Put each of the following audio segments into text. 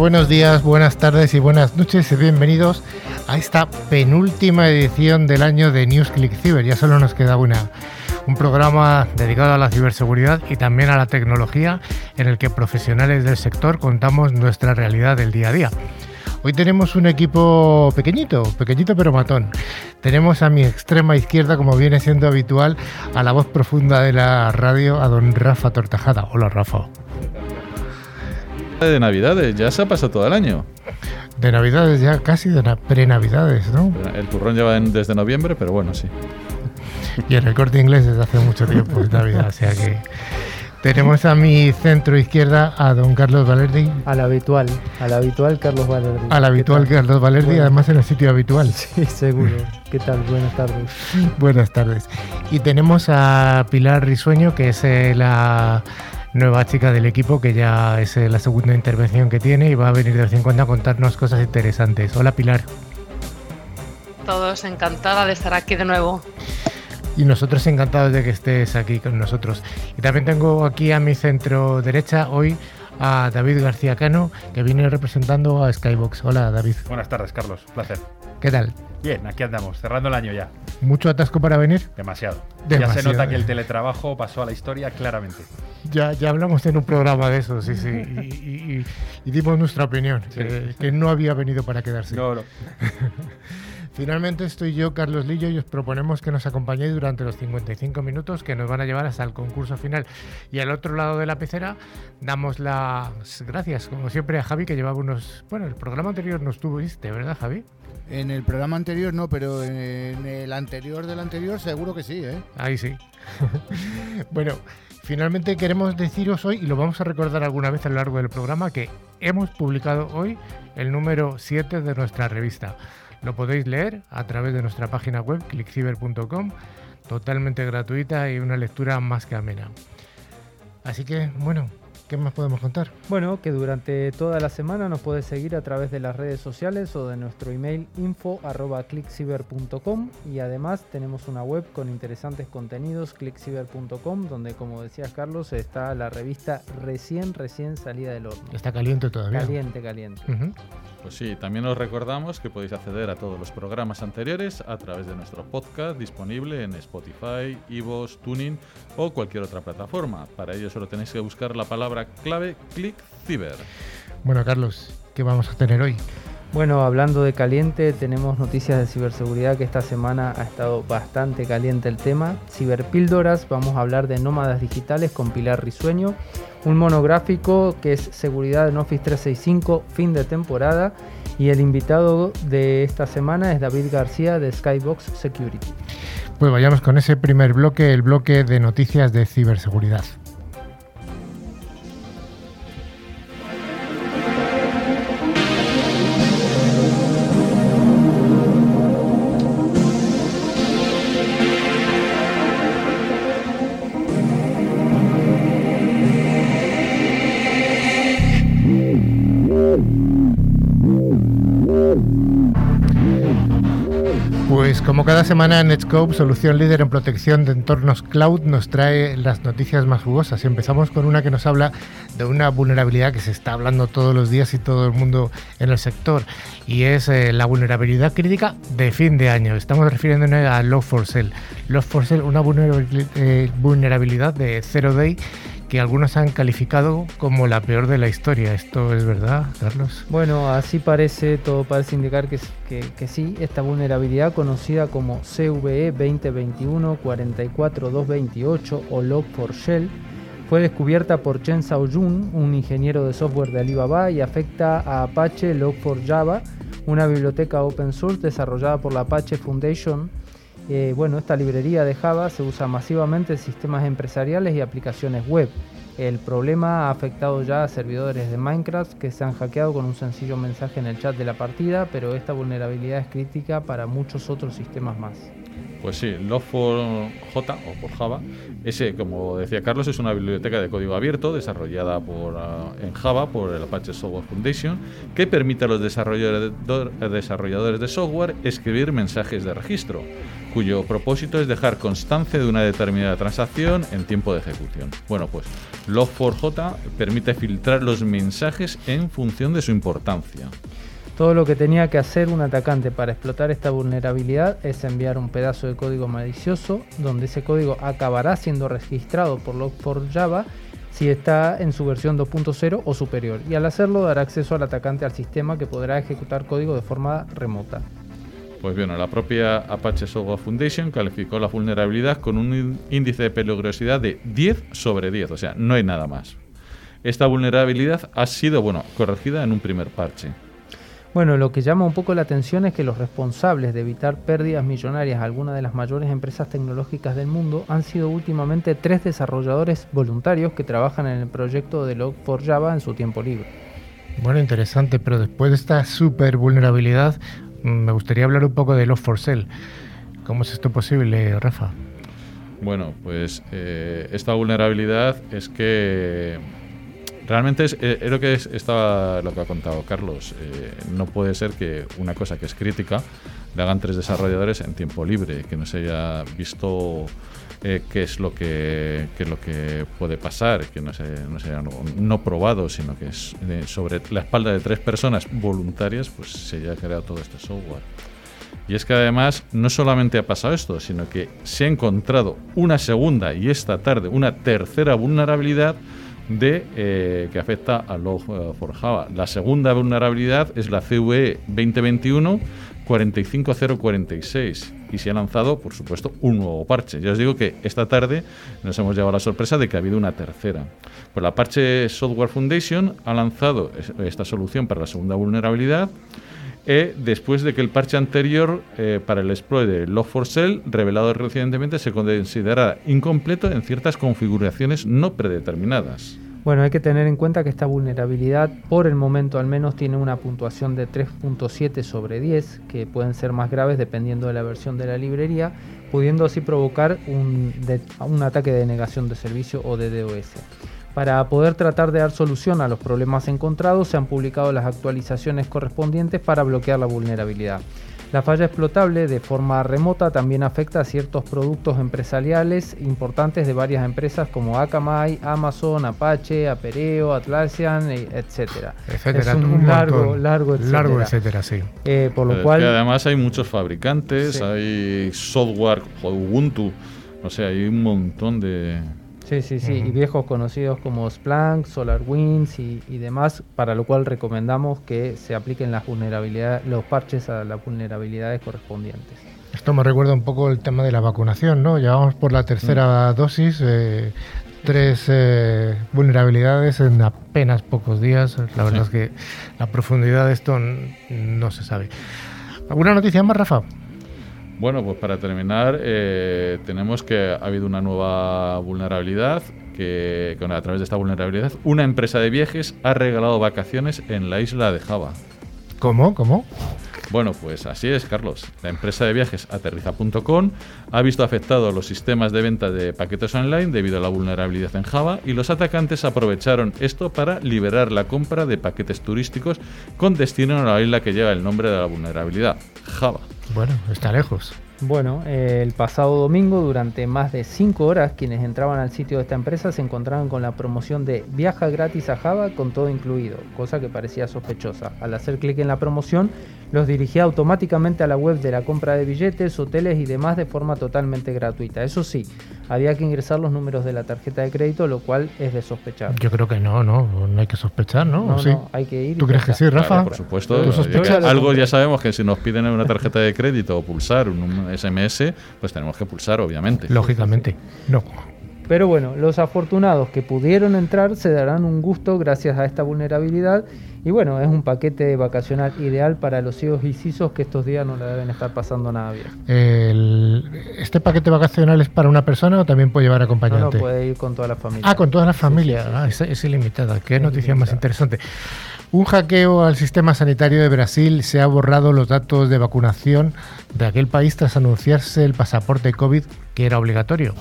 Buenos días, buenas tardes y buenas noches y bienvenidos a esta penúltima edición del año de News Click Cyber. Ya solo nos queda una, un programa dedicado a la ciberseguridad y también a la tecnología en el que profesionales del sector contamos nuestra realidad del día a día. Hoy tenemos un equipo pequeñito, pequeñito pero matón. Tenemos a mi extrema izquierda, como viene siendo habitual, a la voz profunda de la radio, a don Rafa Tortajada. Hola Rafa. De Navidades, ya se ha pasado todo el año. De Navidades, ya casi de pre-Navidades, ¿no? El turrón lleva desde noviembre, pero bueno, sí. Y el recorte inglés desde hace mucho tiempo de Navidad, o sea que tenemos a mi centro izquierda a don Carlos Valerdi. Al habitual, al habitual Carlos Valerdi. Al habitual Carlos Valerdi, además en el sitio habitual. Sí, seguro. ¿Qué tal? Buenas tardes. Buenas tardes. Y tenemos a Pilar Risueño, que es eh, la nueva chica del equipo, que ya es eh, la segunda intervención que tiene y va a venir de vez en cuando a contarnos cosas interesantes. Hola Pilar. Todos encantada de estar aquí de nuevo y nosotros encantados de que estés aquí con nosotros. Y también tengo aquí a mi centro derecha hoy a David García Cano, que viene representando a Skybox. Hola, David. Buenas tardes, Carlos. placer. ¿Qué tal? Bien, aquí andamos, cerrando el año ya. ¿Mucho atasco para venir? Demasiado. Ya se nota que el teletrabajo pasó a la historia claramente. Ya, ya hablamos en un programa de eso, sí, sí. Y, dimos nuestra opinión, que, que, no había venido para quedarse. No, no. Finalmente estoy yo, Carlos Lillo, y os proponemos que nos acompañéis durante los 55 minutos que nos van a llevar hasta el concurso final. Y al otro lado de la pecera damos las gracias, como siempre, a Javi, que llevaba unos... Bueno, el programa anterior no estuviste, ¿verdad, Javi? En el programa anterior no, pero en el anterior del anterior seguro que sí, ¿eh? Ahí sí. bueno, finalmente queremos deciros hoy, y lo vamos a recordar alguna vez a lo largo del programa, que hemos publicado hoy el número 7 de nuestra revista. Lo podéis leer a través de nuestra página web clickciber.com, totalmente gratuita y una lectura más que amena. Así que, bueno, ¿Qué más podemos contar? Bueno, que durante toda la semana nos puedes seguir a través de las redes sociales o de nuestro email info.clickciber.com y además tenemos una web con interesantes contenidos, clickciber.com, donde como decías Carlos, está la revista recién, recién salida del horno. Está caliente todavía. Caliente, caliente. Pues sí, también os recordamos que podéis acceder a todos los programas anteriores a través de nuestro podcast disponible en Spotify, Evox, Tuning o cualquier otra plataforma. Para ello solo tenéis que buscar la palabra clave Click Ciber. Bueno, Carlos, ¿qué vamos a tener hoy? Bueno, hablando de caliente, tenemos noticias de ciberseguridad que esta semana ha estado bastante caliente el tema. Ciberpíldoras, vamos a hablar de nómadas digitales con Pilar Risueño. Un monográfico que es seguridad en Office 365, fin de temporada. Y el invitado de esta semana es David García de Skybox Security. Pues vayamos con ese primer bloque, el bloque de noticias de ciberseguridad. Cada semana, Netscope, solución líder en protección de entornos cloud, nos trae las noticias más jugosas. Empezamos con una que nos habla de una vulnerabilidad que se está hablando todos los días y todo el mundo en el sector, y es eh, la vulnerabilidad crítica de fin de año. Estamos refiriéndonos a Log4Shell. Log4Shell, una eh, vulnerabilidad de zero day que algunos han calificado como la peor de la historia. ¿Esto es verdad, Carlos? Bueno, así parece, todo parece indicar que, que, sí. Esta vulnerabilidad, conocida como CVE 2021-44228 o Log4Shell, fue descubierta por Chen Xiaojun, un ingeniero de software de Alibaba, y afecta a Apache Log4Java, una biblioteca open source desarrollada por la Apache Foundation eh, bueno, esta librería de Java se usa masivamente en sistemas empresariales y aplicaciones web. El problema ha afectado ya a servidores de Minecraft que se han hackeado con un sencillo mensaje en el chat de la partida, pero esta vulnerabilidad es crítica para muchos otros sistemas más. Pues sí, Log4j o por Java, ese, como decía Carlos, es una biblioteca de código abierto desarrollada por, ah, en Java por el Apache Software Foundation que permite a los desarrolladores de software escribir mensajes de registro, cuyo propósito es dejar constancia de una determinada transacción en tiempo de ejecución. Bueno, pues Log4j permite filtrar los mensajes en función de su importancia. Todo lo que tenía que hacer un atacante para explotar esta vulnerabilidad es enviar un pedazo de código malicioso, donde ese código acabará siendo registrado por Log4Java si está en su versión 2.0 o superior, y al hacerlo dará acceso al atacante al sistema que podrá ejecutar código de forma remota. Pues bien, la propia Apache Software Foundation calificó la vulnerabilidad con un índice de peligrosidad de 10 sobre 10, o sea, no hay nada más. Esta vulnerabilidad ha sido, bueno, corregida en un primer parche. Bueno, lo que llama un poco la atención es que los responsables de evitar pérdidas millonarias a algunas de las mayores empresas tecnológicas del mundo han sido últimamente tres desarrolladores voluntarios que trabajan en el proyecto de Log4Java en su tiempo libre. Bueno, interesante, pero después de esta super vulnerabilidad, mm, me gustaría hablar un poco de Log4Shell. ¿Cómo es esto posible, Rafa? Bueno, pues eh, esta vulnerabilidad es que Realmente es, eh, lo que estaba lo que ha contado Carlos. Eh, no puede ser que una cosa que es crítica le hagan tres desarrolladores en tiempo libre, que no se haya visto eh, qué es lo que lo que puede pasar, que no se, no haya no, probado, sino que es sobre la espalda de tres personas voluntarias, pues se haya creado todo este software. Y es que además no solamente ha pasado esto, sino que se ha encontrado una segunda y esta tarde una tercera vulnerabilidad de, eh, que afecta a Log4 Java. La segunda vulnerabilidad es la CVE 2021 45046 y se ha lanzado, por supuesto, un nuevo parche. Ya os digo que esta tarde nos hemos llevado la sorpresa de que ha habido una tercera. Pues la parche Software Foundation ha lanzado esta solución para la segunda vulnerabilidad e después de que el parche anterior eh, para el exploit de Log4Shell, revelado recientemente, se considerara incompleto en ciertas configuraciones no predeterminadas. Bueno, hay que tener en cuenta que esta vulnerabilidad, por el momento al menos, tiene una puntuación de 3.7 sobre 10, que pueden ser más graves dependiendo de la versión de la librería, pudiendo así provocar un, un ataque de negación de servicio o de DOS. Para poder tratar de dar solución a los problemas encontrados, se han publicado las actualizaciones correspondientes para bloquear la vulnerabilidad. La falla explotable de forma remota también afecta a ciertos productos empresariales importantes de varias empresas como Akamai, Amazon, Apache, Apereo, Atlassian, etc. Es un, largo, largo, etcétera. Largo, etcétera, sí. Eh, por lo cual, además hay muchos fabricantes, hay software Ubuntu, o sea, hay un montón de, Sí, sí, sí, y viejos conocidos como Splunk, SolarWinds y, y demás, para lo cual recomendamos que se apliquen las vulnerabilidades, los parches a las vulnerabilidades correspondientes. Esto me recuerda un poco el tema de la vacunación, ¿no? Llevamos por la tercera mm. dosis, eh, tres eh, vulnerabilidades en apenas pocos días. La verdad es que la profundidad de esto no se sabe. ¿Alguna noticia más, Rafa? Bueno, pues para terminar, eh, tenemos que ha habido una nueva vulnerabilidad que, a través de esta vulnerabilidad, una empresa de viajes ha regalado vacaciones en la isla de Java. ¿Cómo? ¿Cómo? Bueno, pues así es, Carlos. La empresa de viajes aterriza.com ha visto afectados los sistemas de venta de paquetes online debido a la vulnerabilidad en Java y los atacantes aprovecharon esto para liberar la compra de paquetes turísticos con destino a la isla que lleva el nombre de la vulnerabilidad, Java. Bueno, está lejos. Bueno, el pasado domingo, durante más de 5 horas, quienes entraban al sitio de esta empresa se encontraban con la promoción de viaja gratis a Java con todo incluido, cosa que parecía sospechosa. Al hacer clic en la promoción, los dirigía automáticamente a la web de la compra de billetes, hoteles y demás de forma totalmente gratuita. Eso sí, había que ingresar los números de la tarjeta de crédito, lo cual es de sospechar. Yo creo que no, no, no hay que sospechar, ¿no? No, no hay que ir. ¿Tú crees que sí, Rafa? por supuesto. Algo ya sabemos que si nos piden una tarjeta de crédito o pulsar un SMS, pues tenemos que pulsar, obviamente. Lógicamente, no. Pero bueno, los afortunados que pudieron entrar se darán un gusto gracias a esta vulnerabilidad y bueno, es un paquete vacacional ideal para los hijos y sisos que estos días no le deben estar pasando nada bien. ¿Este paquete vacacional es para una persona o también puede llevar acompañante? No, no puede ir con toda la familia. Ah, con toda la familia. Ah, es, ilimitada. Qué noticia más interesante. Un hackeo al sistema sanitario de Brasil se ha borrado los datos de vacunación de aquel país tras anunciarse el pasaporte COVID que era obligatorio.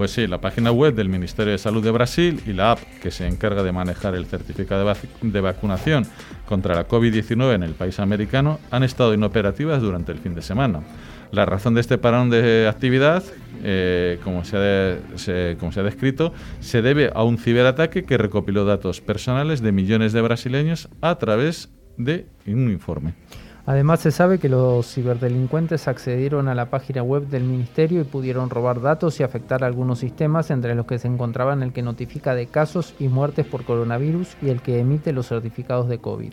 Pues sí, la página web del Ministerio de Salud de Brasil y la app que se encarga de manejar el certificado de, vacunación contra la COVID-19 en el país americano han estado inoperativas durante el fin de semana. La razón de este parón de actividad, eh, como, se ha como se ha descrito, se debe a un ciberataque que recopiló datos personales de millones de brasileños a través de un informe. Además se sabe que los ciberdelincuentes accedieron a la página web del ministerio y pudieron robar datos y afectar algunos sistemas, entre los que se encontraban el que notifica de casos y muertes por coronavirus y el que emite los certificados de COVID.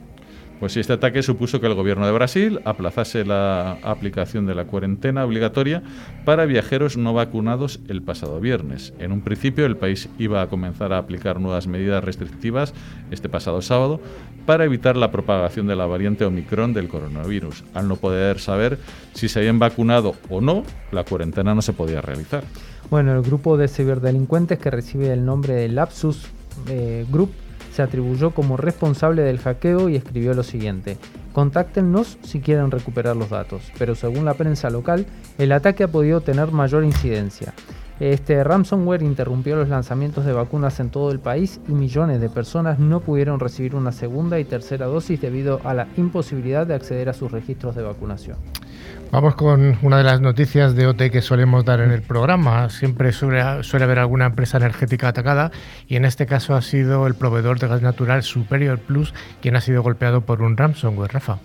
Pues este ataque supuso que el gobierno de Brasil aplazase la aplicación de la cuarentena obligatoria para viajeros no vacunados el pasado viernes. En un principio el país iba a comenzar a aplicar nuevas medidas restrictivas este pasado sábado para evitar la propagación de la variante Omicron del coronavirus. Al no poder saber si se habían vacunado o no, la cuarentena no se podía realizar. Bueno, el grupo de ciberdelincuentes que recibe el nombre de Lapsus eh, Group se atribuyó como responsable del hackeo y escribió lo siguiente, contáctenos si quieren recuperar los datos, pero según la prensa local, el ataque ha podido tener mayor incidencia. Este ransomware interrumpió los lanzamientos de vacunas en todo el país y millones de personas no pudieron recibir una segunda y tercera dosis debido a la imposibilidad de acceder a sus registros de vacunación. Vamos con una de las noticias de OT que solemos dar en el programa. Siempre suele, suele, haber alguna empresa energética atacada y en este caso ha sido el proveedor de gas natural Superior Plus quien ha sido golpeado por un ransomware, Rafa.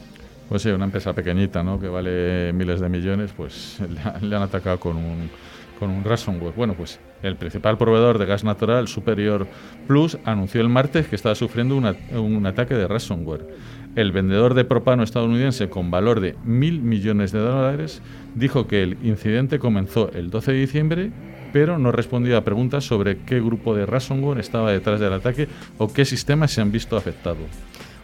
Pues sí, una empresa pequeñita, ¿no? Que vale miles de millones, pues le han atacado con un con un ransomware. Bueno, pues el principal proveedor de gas natural, Superior Plus, anunció el martes que estaba sufriendo un ataque de ransomware. El vendedor de propano estadounidense con valor de mil millones de dólares dijo que el incidente comenzó el 12 de diciembre, pero no respondió a preguntas sobre qué grupo de ransomware estaba detrás del ataque o qué sistemas se han visto afectados.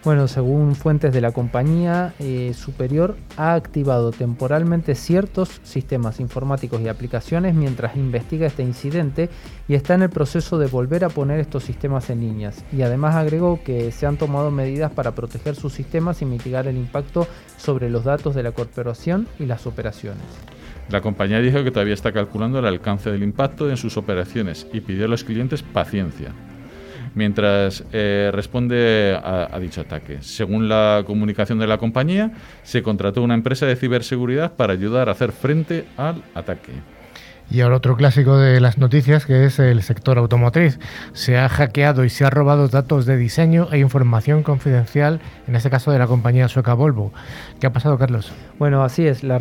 Bueno, según fuentes de la compañía eh, superior, ha activado temporalmente ciertos sistemas informáticos y aplicaciones mientras investiga este incidente y está en el proceso de volver a poner estos sistemas en líneas. Y además agregó que se han tomado medidas para proteger sus sistemas y mitigar el impacto sobre los datos de la corporación y las operaciones. La compañía dijo que todavía está calculando el alcance del impacto en sus operaciones y pidió a los clientes paciencia mientras eh, responde a, dicho ataque. Según la comunicación de la compañía, se contrató una empresa de ciberseguridad para ayudar a hacer frente al ataque. Y ahora otro clásico de las noticias que es el sector automotriz. Se ha hackeado y se ha robado datos de diseño e información confidencial, en este caso de la compañía sueca Volvo. ¿Qué ha pasado, Carlos? Bueno, así es. La,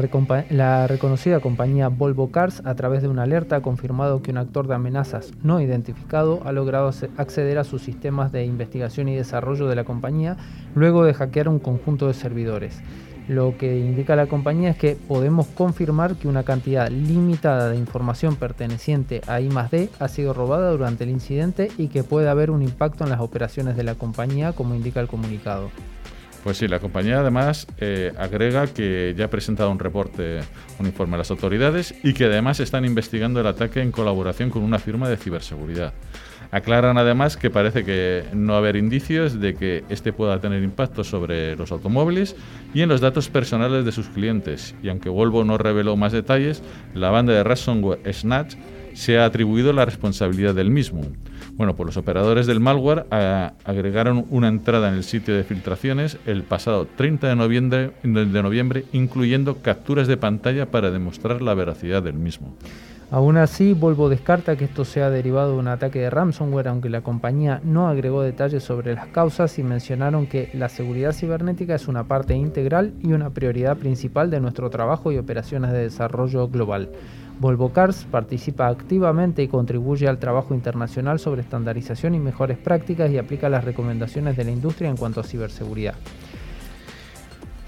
la reconocida compañía Volvo Cars, a través de una alerta, ha confirmado que un actor de amenazas no identificado ha logrado acceder a sus sistemas de investigación y desarrollo de la compañía luego de hackear un conjunto de servidores. Lo que indica la compañía es que podemos confirmar que una cantidad limitada de información perteneciente a I+D ha sido robada durante el incidente y que puede haber un impacto en las operaciones de la compañía, como indica el comunicado. Pues sí, la compañía además eh, agrega que ya ha presentado un reporte, un informe a las autoridades y que además están investigando el ataque en colaboración con una firma de ciberseguridad. Aclaran además que parece que no haber indicios de que este pueda tener impacto sobre los automóviles y en los datos personales de sus clientes. Y aunque Volvo no reveló más detalles, la banda de ransomware Snatch se ha atribuido la responsabilidad del mismo. Bueno, pues los operadores del malware eh, agregaron una entrada en el sitio de filtraciones el pasado 30 de noviembre, de noviembre, incluyendo capturas de pantalla para demostrar la veracidad del mismo. Aún así, Volvo descarta que esto sea derivado de un ataque de ransomware, aunque la compañía no agregó detalles sobre las causas y mencionaron que la seguridad cibernética es una parte integral y una prioridad principal de nuestro trabajo y operaciones de desarrollo global. Volvo Cars participa activamente y contribuye al trabajo internacional sobre estandarización y mejores prácticas y aplica las recomendaciones de la industria en cuanto a ciberseguridad.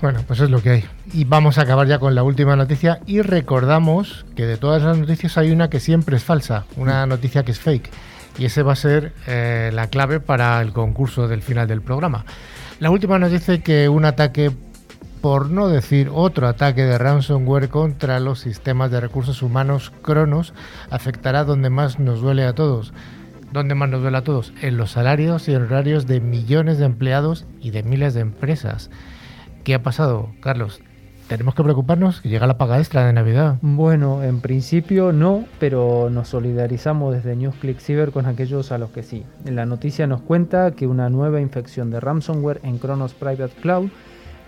Bueno, pues es lo que hay. Y vamos a acabar ya con la última noticia y recordamos que de todas las noticias hay una que siempre es falsa, una noticia que es fake. Y ese va a ser eh, la clave para el concurso del final del programa. La última nos dice que un ataque, por no decir otro ataque de ransomware contra los sistemas de recursos humanos Cronos, afectará donde más nos duele a todos. ¿Dónde más nos duele a todos? En los salarios y horarios de millones de empleados y de miles de empresas. ¿Qué ha pasado, Carlos? ¿Tenemos que preocuparnos? que ¿Llega la paga extra de Navidad? Bueno, en principio no, pero nos solidarizamos desde NewsClick Cyber con aquellos a los que sí. La noticia nos cuenta que una nueva infección de ransomware en Kronos Private Cloud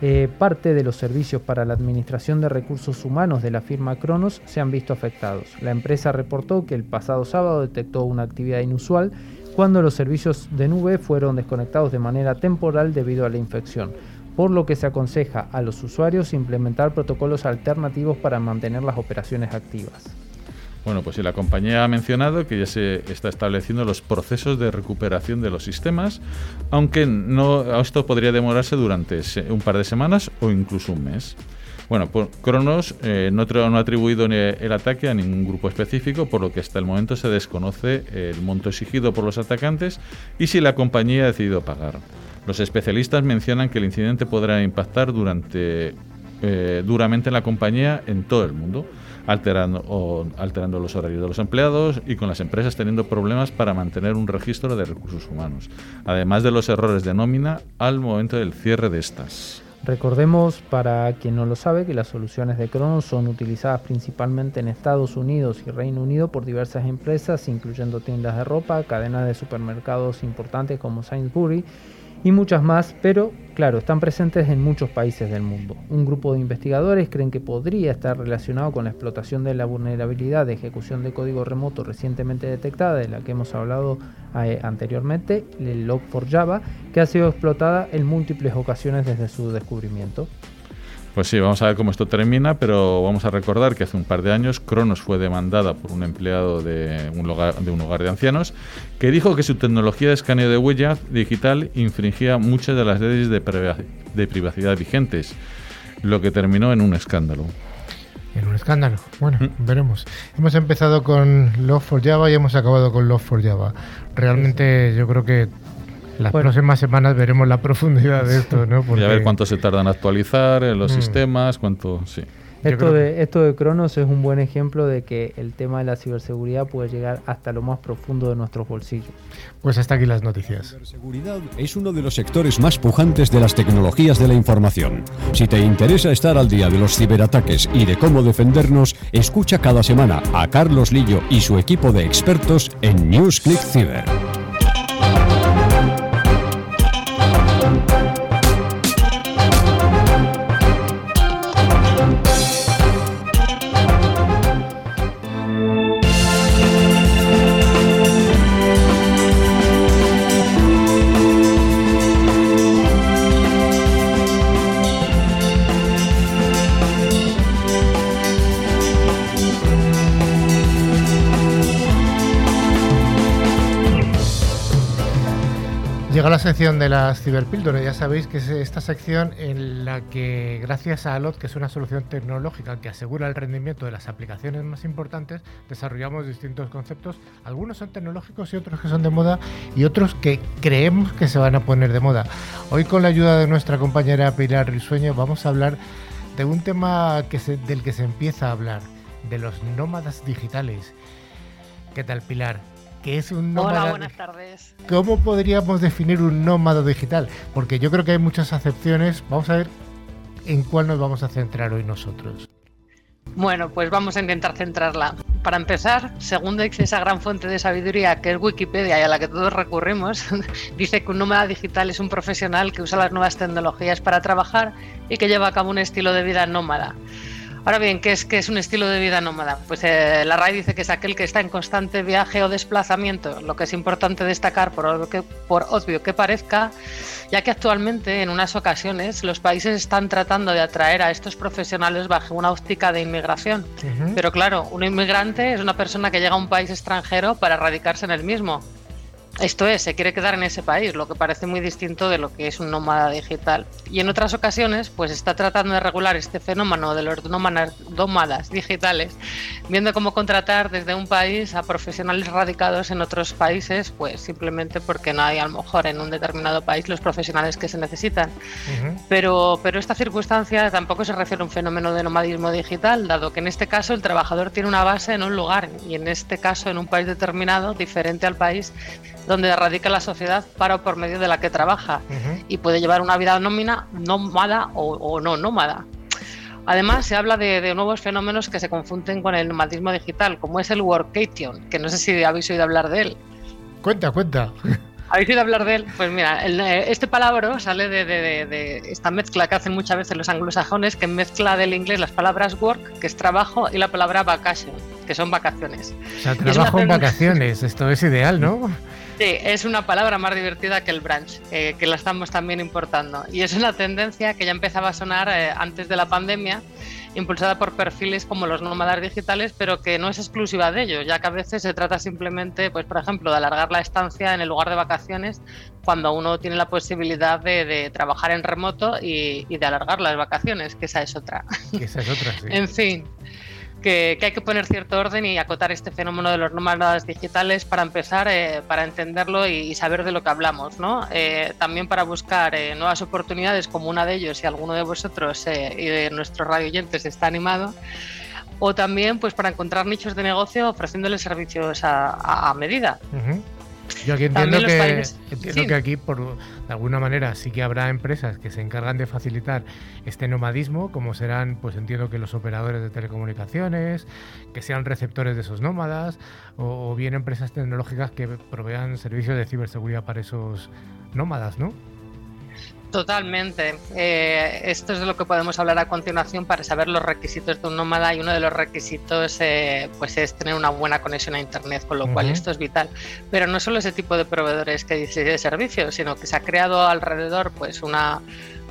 eh, parte de los servicios para la administración de recursos humanos de la firma Kronos se han visto afectados. La empresa reportó que el pasado sábado detectó una actividad inusual cuando los servicios de nube fueron desconectados de manera temporal debido a la infección, por lo que se aconseja a los usuarios implementar protocolos alternativos para mantener las operaciones activas. Bueno, pues la compañía ha mencionado que ya se está estableciendo los procesos de recuperación de los sistemas, aunque no, esto podría demorarse durante un par de semanas o incluso un mes. Bueno, pues Cronos eh, no, ha atribuido el ataque a ningún grupo específico, por lo que hasta el momento se desconoce el monto exigido por los atacantes y si la compañía ha decidido pagar. Los especialistas mencionan que el incidente podrá impactar durante, eh, duramente en la compañía en todo el mundo alterando, alterando los horarios de los empleados y con las empresas teniendo problemas para mantener un registro de recursos humanos, además de los errores de nómina al momento del cierre de estas. Recordemos, para quien no lo sabe, que las soluciones de Cronos son utilizadas principalmente en Estados Unidos y Reino Unido por diversas empresas, incluyendo tiendas de ropa, cadenas de supermercados importantes como Sainsbury y muchas más, pero claro, están presentes en muchos países del mundo. Un grupo de investigadores creen que podría estar relacionado con la explotación de la vulnerabilidad de ejecución de código remoto recientemente detectada, de la que hemos hablado eh, anteriormente, el Log4Java, que ha sido explotada en múltiples ocasiones desde su descubrimiento. Pues sí, vamos a ver cómo esto termina, pero vamos a recordar que hace un par de años Cronos fue demandada por un empleado de un, hogar de un hogar de ancianos que dijo que su tecnología de escaneo de huella digital infringía muchas de las leyes de, privacidad vigentes, lo que terminó en un escándalo. En un escándalo. Bueno, mm. veremos. Hemos empezado con Love4Java y hemos acabado con Love4Java. Realmente yo creo que las próximas semanas veremos la profundidad de esto, ¿no? Y a ver cuánto se tarda en actualizar en los mm. sistemas, cuánto... Sí. Esto de, esto de Cronos es un buen ejemplo de que el tema de la ciberseguridad puede llegar hasta lo más profundo de nuestros bolsillos. Pues hasta aquí las noticias. La ciberseguridad es uno de los sectores más pujantes de las tecnologías de la información. Si te interesa estar al día de los ciberataques y de cómo defendernos, escucha cada semana a Carlos Lillo y su equipo de expertos en NewsClick Cyber. Llega la sección de las ciberpíldoras. Ya sabéis que es esta sección en la que, gracias a ALOT, que es una solución tecnológica que asegura el rendimiento de las aplicaciones más importantes, desarrollamos distintos conceptos. Algunos son tecnológicos y otros que son de moda y otros que creemos que se van a poner de moda. Hoy, con la ayuda de nuestra compañera Pilar Risueño, vamos a hablar de un tema del que se empieza a hablar, de los nómadas digitales. ¿Qué tal, Pilar? Que es un nómada. Hola, buenas tardes. ¿Cómo podríamos definir un nómada digital? Porque yo creo que hay muchas acepciones. Vamos a ver en cuál nos vamos a centrar hoy nosotros. Bueno, pues vamos a intentar centrarla. Para empezar, según esa gran fuente de sabiduría que es Wikipedia y a la que todos recurrimos, dice que un nómada digital es un profesional que usa las nuevas tecnologías para trabajar y que lleva a cabo un estilo de vida nómada. Ahora bien, ¿qué es, qué es un estilo de vida nómada? Pues eh, la RAI dice que es aquel que está en constante viaje o desplazamiento, lo que es importante destacar, por, que, por obvio que parezca, ya que actualmente en unas ocasiones los países están tratando de atraer a estos profesionales bajo una óptica de inmigración. Pero claro, un inmigrante es una persona que llega a un país extranjero para radicarse en el mismo. Esto es, se quiere quedar en ese país, lo que parece muy distinto de lo que es un nómada digital. Y en otras ocasiones, pues está tratando de regular este fenómeno de los nómadas digitales, viendo cómo contratar desde un país a profesionales radicados en otros países, pues simplemente porque no hay a lo mejor en un determinado país los profesionales que se necesitan. pero, pero esta circunstancia tampoco se refiere a un fenómeno de nomadismo digital, dado que en este caso el trabajador tiene una base en un lugar y en este caso en un país determinado, diferente al país donde radica la sociedad para o por medio de la que trabaja y puede llevar una vida nómina, nómada o, no nómada. Además, se habla de, nuevos fenómenos que se confunden con el nomadismo digital, como es el workation, que no sé si habéis oído hablar de él. Cuenta, cuenta. ¿Habéis oído hablar de él? Pues mira, eh, este palabra sale de, esta mezcla que hacen muchas veces los anglosajones, que mezcla del inglés las palabras work, que es trabajo, y la palabra vacation, que son vacaciones. O sea, trabajo en vacaciones, esto es ideal, ¿no? Sí, es una palabra más divertida que el branch, eh, que la estamos también importando. Y es una tendencia que ya empezaba a sonar eh, antes de la pandemia, impulsada por perfiles como los nómadas digitales, pero que no es exclusiva de ellos, ya que a veces se trata simplemente, pues por ejemplo, de alargar la estancia en el lugar de vacaciones cuando uno tiene la posibilidad de, trabajar en remoto y, y, de alargar las vacaciones, que esa es otra. Que esa es otra, sí. en fin que, hay que poner cierto orden y acotar este fenómeno de los nómadas digitales para empezar, eh, para entenderlo y, saber de lo que hablamos, ¿no? Eh, también para buscar eh, nuevas oportunidades, como una de ellos, si alguno de vosotros y de nuestros radio oyentes está animado, o también pues para encontrar nichos de negocio ofreciéndoles servicios a, medida. Yo aquí entiendo, que, entiendo que aquí, por de alguna manera, sí que habrá empresas que se encargan de facilitar este nomadismo, como serán, pues entiendo que los operadores de telecomunicaciones, que sean receptores de esos nómadas, o, o bien empresas tecnológicas que provean servicios de ciberseguridad para esos nómadas, ¿no? Totalmente. Eh, esto es de lo que podemos hablar a continuación para saber los requisitos de un nómada y uno de los requisitos eh, pues es tener una buena conexión a Internet, con lo cual esto es vital. Pero no solo ese tipo de proveedores que dice de servicios, sino que se ha creado alrededor pues una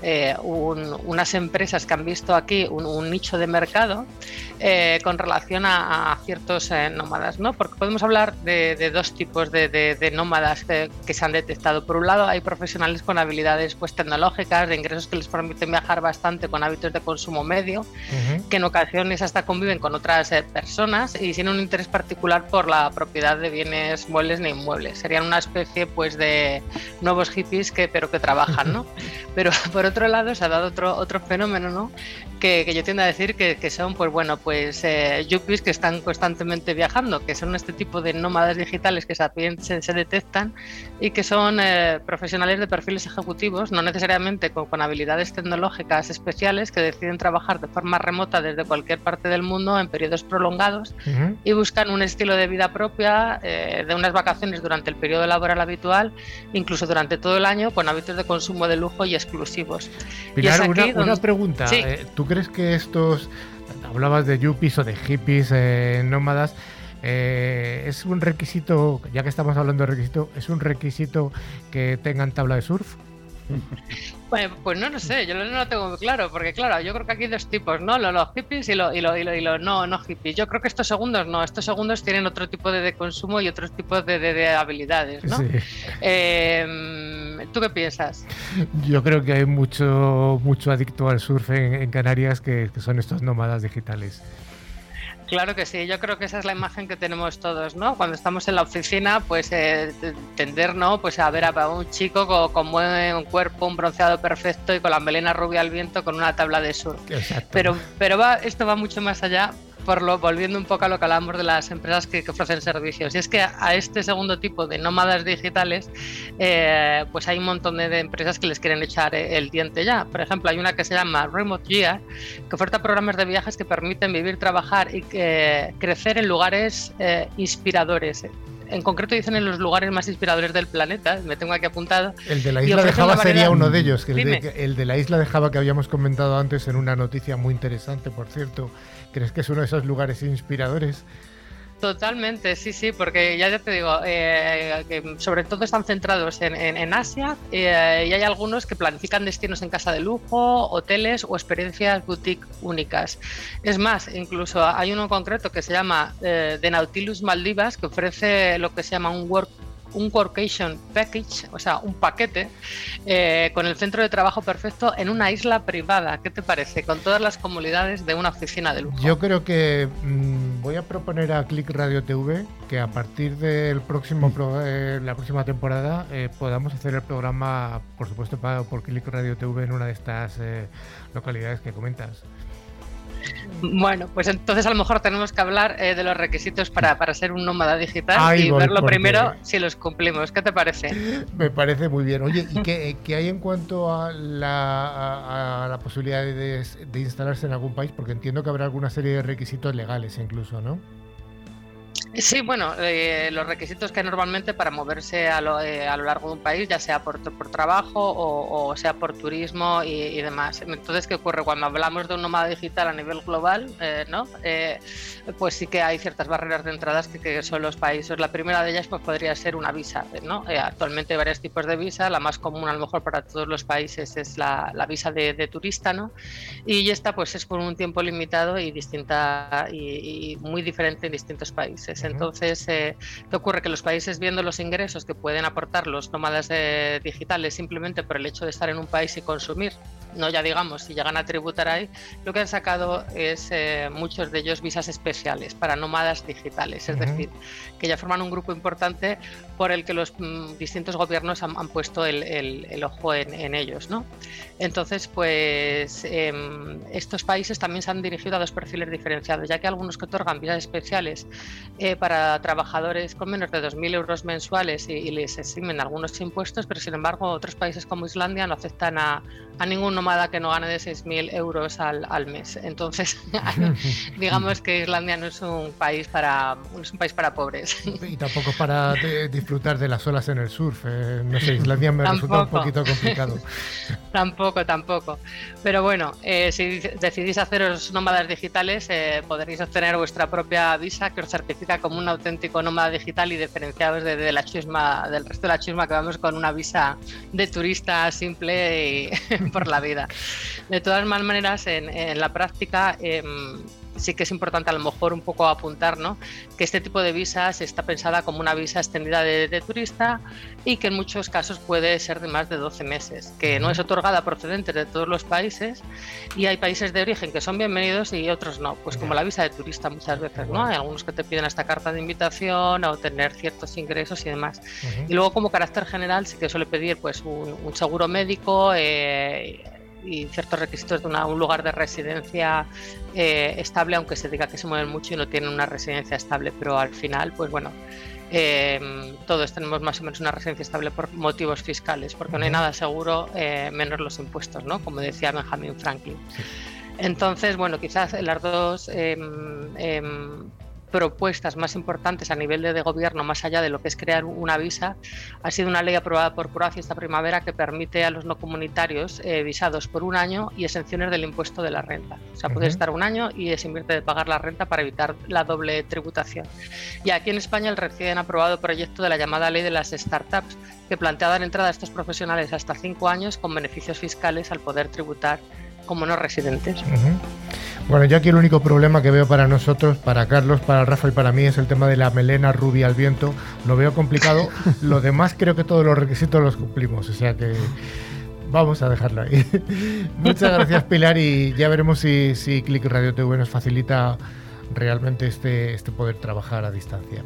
eh, unas empresas que han visto aquí un, nicho de mercado eh, con relación a, ciertos eh, nómadas, ¿no? Porque podemos hablar de, dos tipos de, nómadas que, se han detectado. Por un lado, hay profesionales con habilidades pues, tecnológicas, de ingresos que les permiten viajar bastante con hábitos de consumo medio, que en ocasiones hasta conviven con otras personas y tienen un interés particular por la propiedad de bienes muebles ni inmuebles. Serían una especie pues de nuevos hippies que pero que trabajan, ¿no? Pero por otro lado se ha dado otro, otro fenómeno, ¿no? Que, yo tiendo a decir que, que son, pues bueno, pues eh, yuppies que están constantemente viajando, que son este tipo de nómadas digitales que se, se detectan y que son eh, profesionales de perfiles ejecutivos, no necesariamente con, con, habilidades tecnológicas especiales, que deciden trabajar de forma remota desde cualquier parte del mundo en periodos prolongados y buscan un estilo de vida propia, eh, de unas vacaciones durante el periodo laboral habitual, incluso durante todo el año, con hábitos de consumo de lujo y exclusivos. Pilar, una, pregunta. Eh, ¿Tú crees que estos, hablabas de yuppies o de hippies eh, nómadas, eh, es un requisito, ya que estamos hablando de requisito, es un requisito que tengan tabla de surf? Pues, pues, no lo sé, yo no lo tengo muy claro, porque claro, yo creo que aquí hay dos tipos, ¿no? Los, hippies y los y lo, y lo, no, no hippies. Yo creo que estos segundos no, estos segundos tienen otro tipo de, consumo y otros tipos de, habilidades, ¿no? Em, ¿Tú qué piensas? Yo creo que hay mucho, mucho adicto al surf en, Canarias que son estos nómadas digitales. Claro que sí, yo creo que esa es la imagen que tenemos todos, ¿no? Cuando estamos en la oficina, pues eh, tender, ¿no? Pues a ver a un chico con, con, buen cuerpo, un bronceado perfecto y con la melena rubia al viento con una tabla de surf. Pero, pero va, esto va mucho más allá por lo, volviendo un poco a lo que hablamos de las empresas que, ofrecen servicios. Y es que a, este segundo tipo de nómadas digitales, eh, pues hay un montón de, empresas que les quieren echar el diente ya. Por ejemplo, hay una que se llama Remote Gear, que oferta programas de viajes que permiten vivir, trabajar y eh, crecer en lugares eh, inspiradores en concreto dicen en los lugares más inspiradores del planeta, me tengo aquí apuntado. El de la isla de Java sería uno de ellos, el de, el de, la isla de Java que habíamos comentado antes en una noticia muy interesante, por cierto, ¿Crees que es uno de esos lugares inspiradores? Totalmente, sí, sí, porque ya te digo, eh, sobre todo están centrados en, Asia eh, y hay algunos que planifican destinos en casa de lujo, hoteles o experiencias boutique únicas. Es más, incluso hay uno concreto que se llama eh, The Nautilus Maldivas, que ofrece lo que se llama un work un workation package, o sea, un paquete eh, con el centro de trabajo perfecto en una isla privada. ¿Qué te parece? Con todas las comunidades de una oficina de lujo. Yo creo que mm, voy a proponer a Click Radio TV que a partir del próximo eh, la próxima temporada eh, podamos hacer el programa, por supuesto, pagado por Click Radio TV en una de estas localidades que comentas. Bueno, pues entonces a lo mejor tenemos que hablar eh, de los requisitos para, ser un nómada digital y verlo primero si los cumplimos. ¿Qué te parece? Me parece muy bien. Oye, ¿y qué, hay en cuanto a la, a, la posibilidad de, de instalarse en algún país? Porque entiendo que habrá alguna serie de requisitos legales incluso, ¿no? Sí, bueno, eh, los requisitos que hay normalmente para moverse a lo, eh, a lo, largo de un país, ya sea por, por trabajo o, sea por turismo y, demás. Entonces, ¿qué ocurre? Cuando hablamos de un nómada digital a nivel global, eh, ¿no? pues sí que hay ciertas barreras de entradas que, son los países. La primera de ellas pues, podría ser una visa. ¿no? actualmente hay varios tipos de visa. La más común, a lo mejor, para todos los países es la, la visa de, turista. ¿no? Y esta pues, es por un tiempo limitado y, distinta, y muy diferente en distintos países. Entonces, eh, ¿qué ocurre? Que los países, viendo los ingresos que pueden aportar los nómadas eh, digitales simplemente por el hecho de estar en un país y consumir, no ya digamos si llegan a tributar ahí, lo que han sacado es eh, muchos de ellos visas especiales para nómadas digitales, es decir, que ya forman un grupo importante por el que los mm, distintos gobiernos han, puesto el, ojo en, ellos. ¿no? Entonces, pues em, estos países también se han dirigido a dos perfiles diferenciados, ya que algunos que otorgan visas especiales para trabajadores con menos de 2.000 euros mensuales y, les eximen algunos impuestos, pero sin embargo otros países como Islandia no aceptan a, ningún nómada que no gane de 6.000 euros al, al, mes. Entonces, digamos que Islandia no es un país para es un país para pobres. Y tampoco para disfrutar de las olas en el surf. Eh, no sé, Islandia me resulta un poquito complicado. tampoco, tampoco. Pero bueno, eh, si decidís haceros nómadas digitales, eh, podréis obtener vuestra propia visa que os certifica como un auténtico nómada digital y diferenciados de, la chisma, del resto de la chisma que vamos con una visa de turista simple y por la vida. De todas maneras, en, la práctica, em, sí que es importante a lo mejor un poco apuntar ¿no? que este tipo de visas está pensada como una visa extendida de, turista y que en muchos casos puede ser de más de 12 meses, que no es otorgada procedente de todos los países y hay países de origen que son bienvenidos y otros no, pues como la visa de turista muchas veces, ¿no? Hay algunos que te piden esta carta de invitación a obtener ciertos ingresos y demás. Y luego como carácter general sí que suele pedir pues un, seguro médico, eh, y ciertos requisitos de un lugar de residencia eh, estable, aunque se diga que se mueven mucho y no tienen una residencia estable, pero al final, pues bueno, em, todos tenemos más o menos una residencia estable por motivos fiscales, porque no hay nada seguro eh, menos los impuestos, ¿no? Como decía Benjamin Franklin. Entonces, bueno, quizás las dos em, em, propuestas más importantes a nivel de, gobierno, más allá de lo que es crear una visa, ha sido una ley aprobada por Croacia esta primavera que permite a los no comunitarios eh, visados por un año y exenciones del impuesto de la renta. O sea, puede estar un año y es invierte de pagar la renta para evitar la doble tributación. Y aquí en España el recién aprobado proyecto de la llamada ley de las startups, que plantea dar entrada a estos profesionales hasta cinco años con beneficios fiscales al poder tributar como no residentes. Bueno, yo aquí el único problema que veo para nosotros, para Carlos, para Rafa y para mí es el tema de la melena rubia al viento. Lo veo complicado. Lo demás creo que todos los requisitos los cumplimos, o sea que vamos a dejarlo ahí. Muchas gracias Pilar y ya veremos si, si Click Radio TV nos facilita realmente este, este poder trabajar a distancia.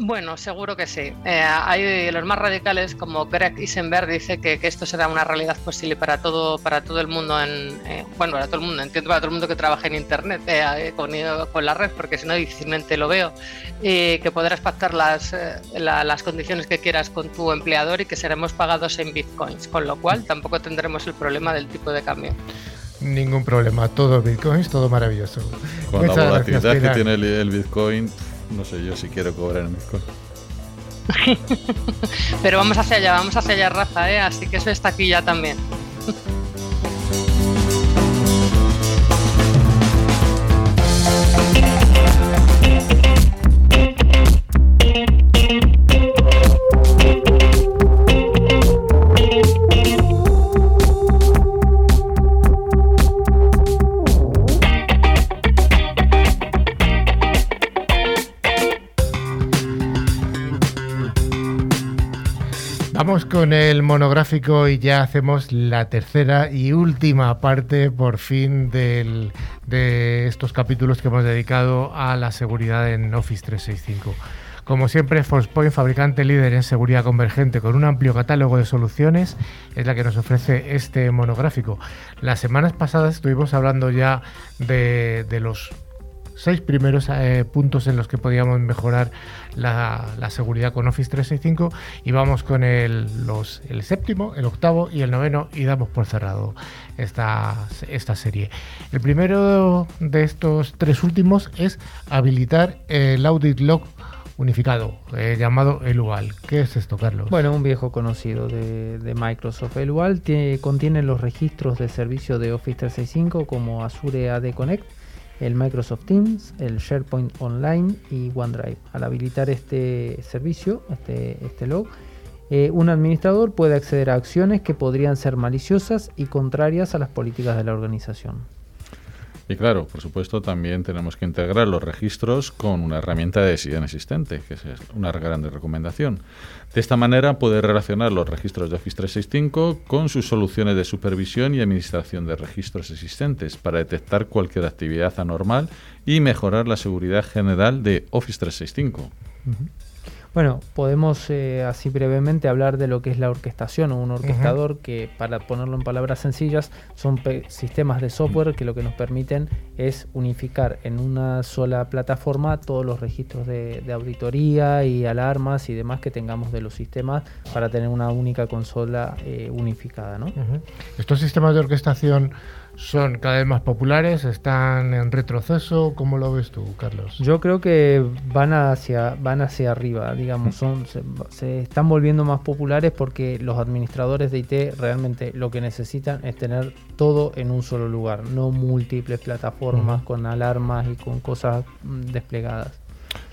Bueno, seguro que sí. Eh, hay los más radicales, como Greg Isenberg, dice que, esto será una realidad posible para todo, para todo el mundo, en, eh, bueno, para todo el mundo, entiendo para todo el mundo que trabaje en Internet eh, con, con, la red, porque si no difícilmente lo veo, y que podrás pactar las, las condiciones que quieras con tu empleador y que seremos pagados en bitcoins, con lo cual tampoco tendremos el problema del tipo de cambio. Ningún problema, todo bitcoins, todo maravilloso. Con la volatilidad que tiene el bitcoin no sé yo si quiero cobrar en Bitcoin. Pero vamos hacia allá, vamos hacia allá, raza, ¿eh? Así que eso está aquí ya también. Vamos con el monográfico y ya hacemos la tercera y última parte por fin del, de estos capítulos que hemos dedicado a la seguridad en Office 365. Como siempre, Forcepoint, fabricante líder en seguridad convergente con un amplio catálogo de soluciones, es la que nos ofrece este monográfico. Las semanas pasadas estuvimos hablando ya de, de los seis primeros eh, puntos en los que podíamos mejorar la, seguridad con Office 365 y vamos con el, los, el séptimo, el octavo y el noveno y damos por cerrado esta, esta serie. El primero de estos tres últimos es habilitar el audit log unificado, eh, llamado ELUAL. ¿Qué es esto, Carlos? Bueno, un viejo conocido de, de Microsoft. ELUAL contiene los registros de servicio de Office 365 como Azure AD Connect, el Microsoft Teams, el SharePoint Online y OneDrive. Al habilitar este servicio, este, este log, eh, un administrador puede acceder a acciones que podrían ser maliciosas y contrarias a las políticas de la organización. Y claro, por supuesto, también tenemos que integrar los registros con una herramienta de decisión existente, que es una grande recomendación. De esta manera puede relacionar los registros de Office 365 con sus soluciones de supervisión y administración de registros existentes para detectar cualquier actividad anormal y mejorar la seguridad general de Office 365. Bueno, podemos eh, así brevemente hablar de lo que es la orquestación o un orquestador que, para ponerlo en palabras sencillas, son sistemas de software que lo que nos permiten es unificar en una sola plataforma todos los registros de, auditoría y alarmas y demás que tengamos de los sistemas para tener una única consola eh, unificada. ¿no? Estos sistemas de orquestación son cada vez más populares, están en retroceso. ¿Cómo lo ves tú, Carlos? Yo creo que van hacia, van hacia arriba, digamos, son, se, están volviendo más populares porque los administradores de IT realmente lo que necesitan es tener todo en un solo lugar, no múltiples plataformas con alarmas y con cosas mm, desplegadas.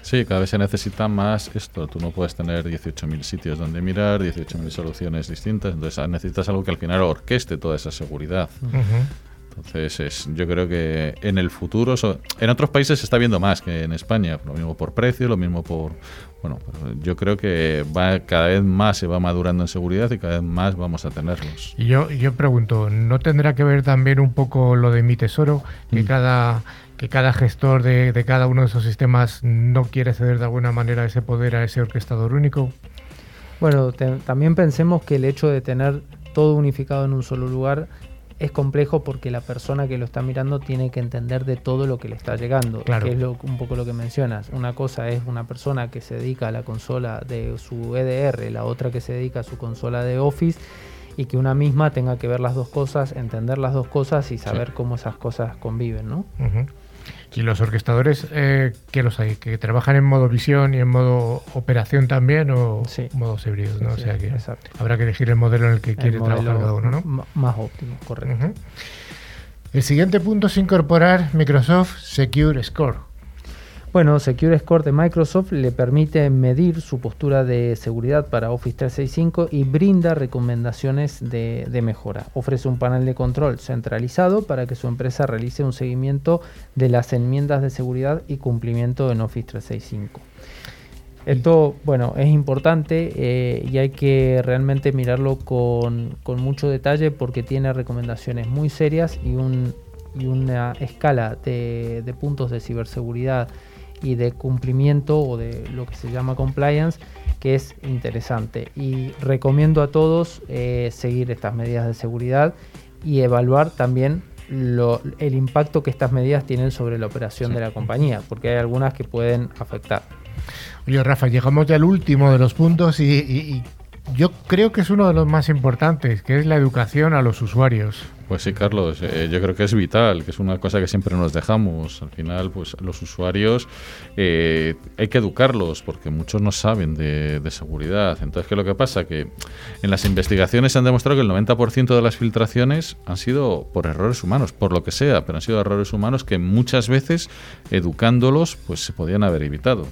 Sí, cada vez se necesita más esto. Tú no puedes tener 18.000 sitios donde mirar, 18.000 soluciones distintas. Entonces necesitas algo que al final orqueste toda esa seguridad. Entonces, es, yo creo que en el futuro, en otros países se está viendo más que en España, lo mismo por precio, lo mismo por... Bueno, yo creo que va cada vez más se va madurando en seguridad y cada vez más vamos a tenerlos. Y yo, yo pregunto, ¿no tendrá que ver también un poco lo de mi tesoro? Que mm. cada que cada gestor de, de, cada uno de esos sistemas no quiere ceder de alguna manera ese poder a ese orquestador único? Bueno, también pensemos que el hecho de tener todo unificado en un solo lugar es complejo porque la persona que lo está mirando tiene que entender de todo lo que le está llegando, que es un poco lo que mencionas. Una cosa es una persona que se dedica a la consola de su EDR, la otra que se dedica a su consola de Office y que una misma tenga que ver las dos cosas, entender las dos cosas y saber cómo esas cosas conviven, ¿no? ¿Y los orquestadores eh, qué los hay? ¿Que trabajan en modo visión y en modo operación también o sí. modos híbridos? ¿no? o sea que habrá que elegir el modelo en el que quiere trabajar cada uno, ¿no? Más óptimo, correcto. El siguiente punto es incorporar Microsoft Secure Score. Bueno, Secure Score de Microsoft le permite medir su postura de seguridad para Office 365 y brinda recomendaciones de, mejora. Ofrece un panel de control centralizado para que su empresa realice un seguimiento de las enmiendas de seguridad y cumplimiento en Office 365. Esto, bueno, es importante eh, y hay que realmente mirarlo con, mucho detalle porque tiene recomendaciones muy serias y, una escala de puntos de ciberseguridad y de cumplimiento o de lo que se llama compliance que es interesante y recomiendo a todos eh, seguir estas medidas de seguridad y evaluar también el impacto que estas medidas tienen sobre la operación de la compañía porque hay algunas que pueden afectar. Oye Rafa, llegamos ya al último de los puntos y yo creo que es uno de los más importantes, que es la educación a los usuarios. Pues sí, Carlos, eh, yo creo que es vital, que es una cosa que siempre nos dejamos. Al final, pues los usuarios eh, hay que educarlos porque muchos no saben de, seguridad. Entonces, ¿qué lo que pasa? Que en las investigaciones se han demostrado que el 90% de las filtraciones han sido por errores humanos, por lo que sea, pero han sido errores humanos que muchas veces, educándolos, pues se podían haber evitado.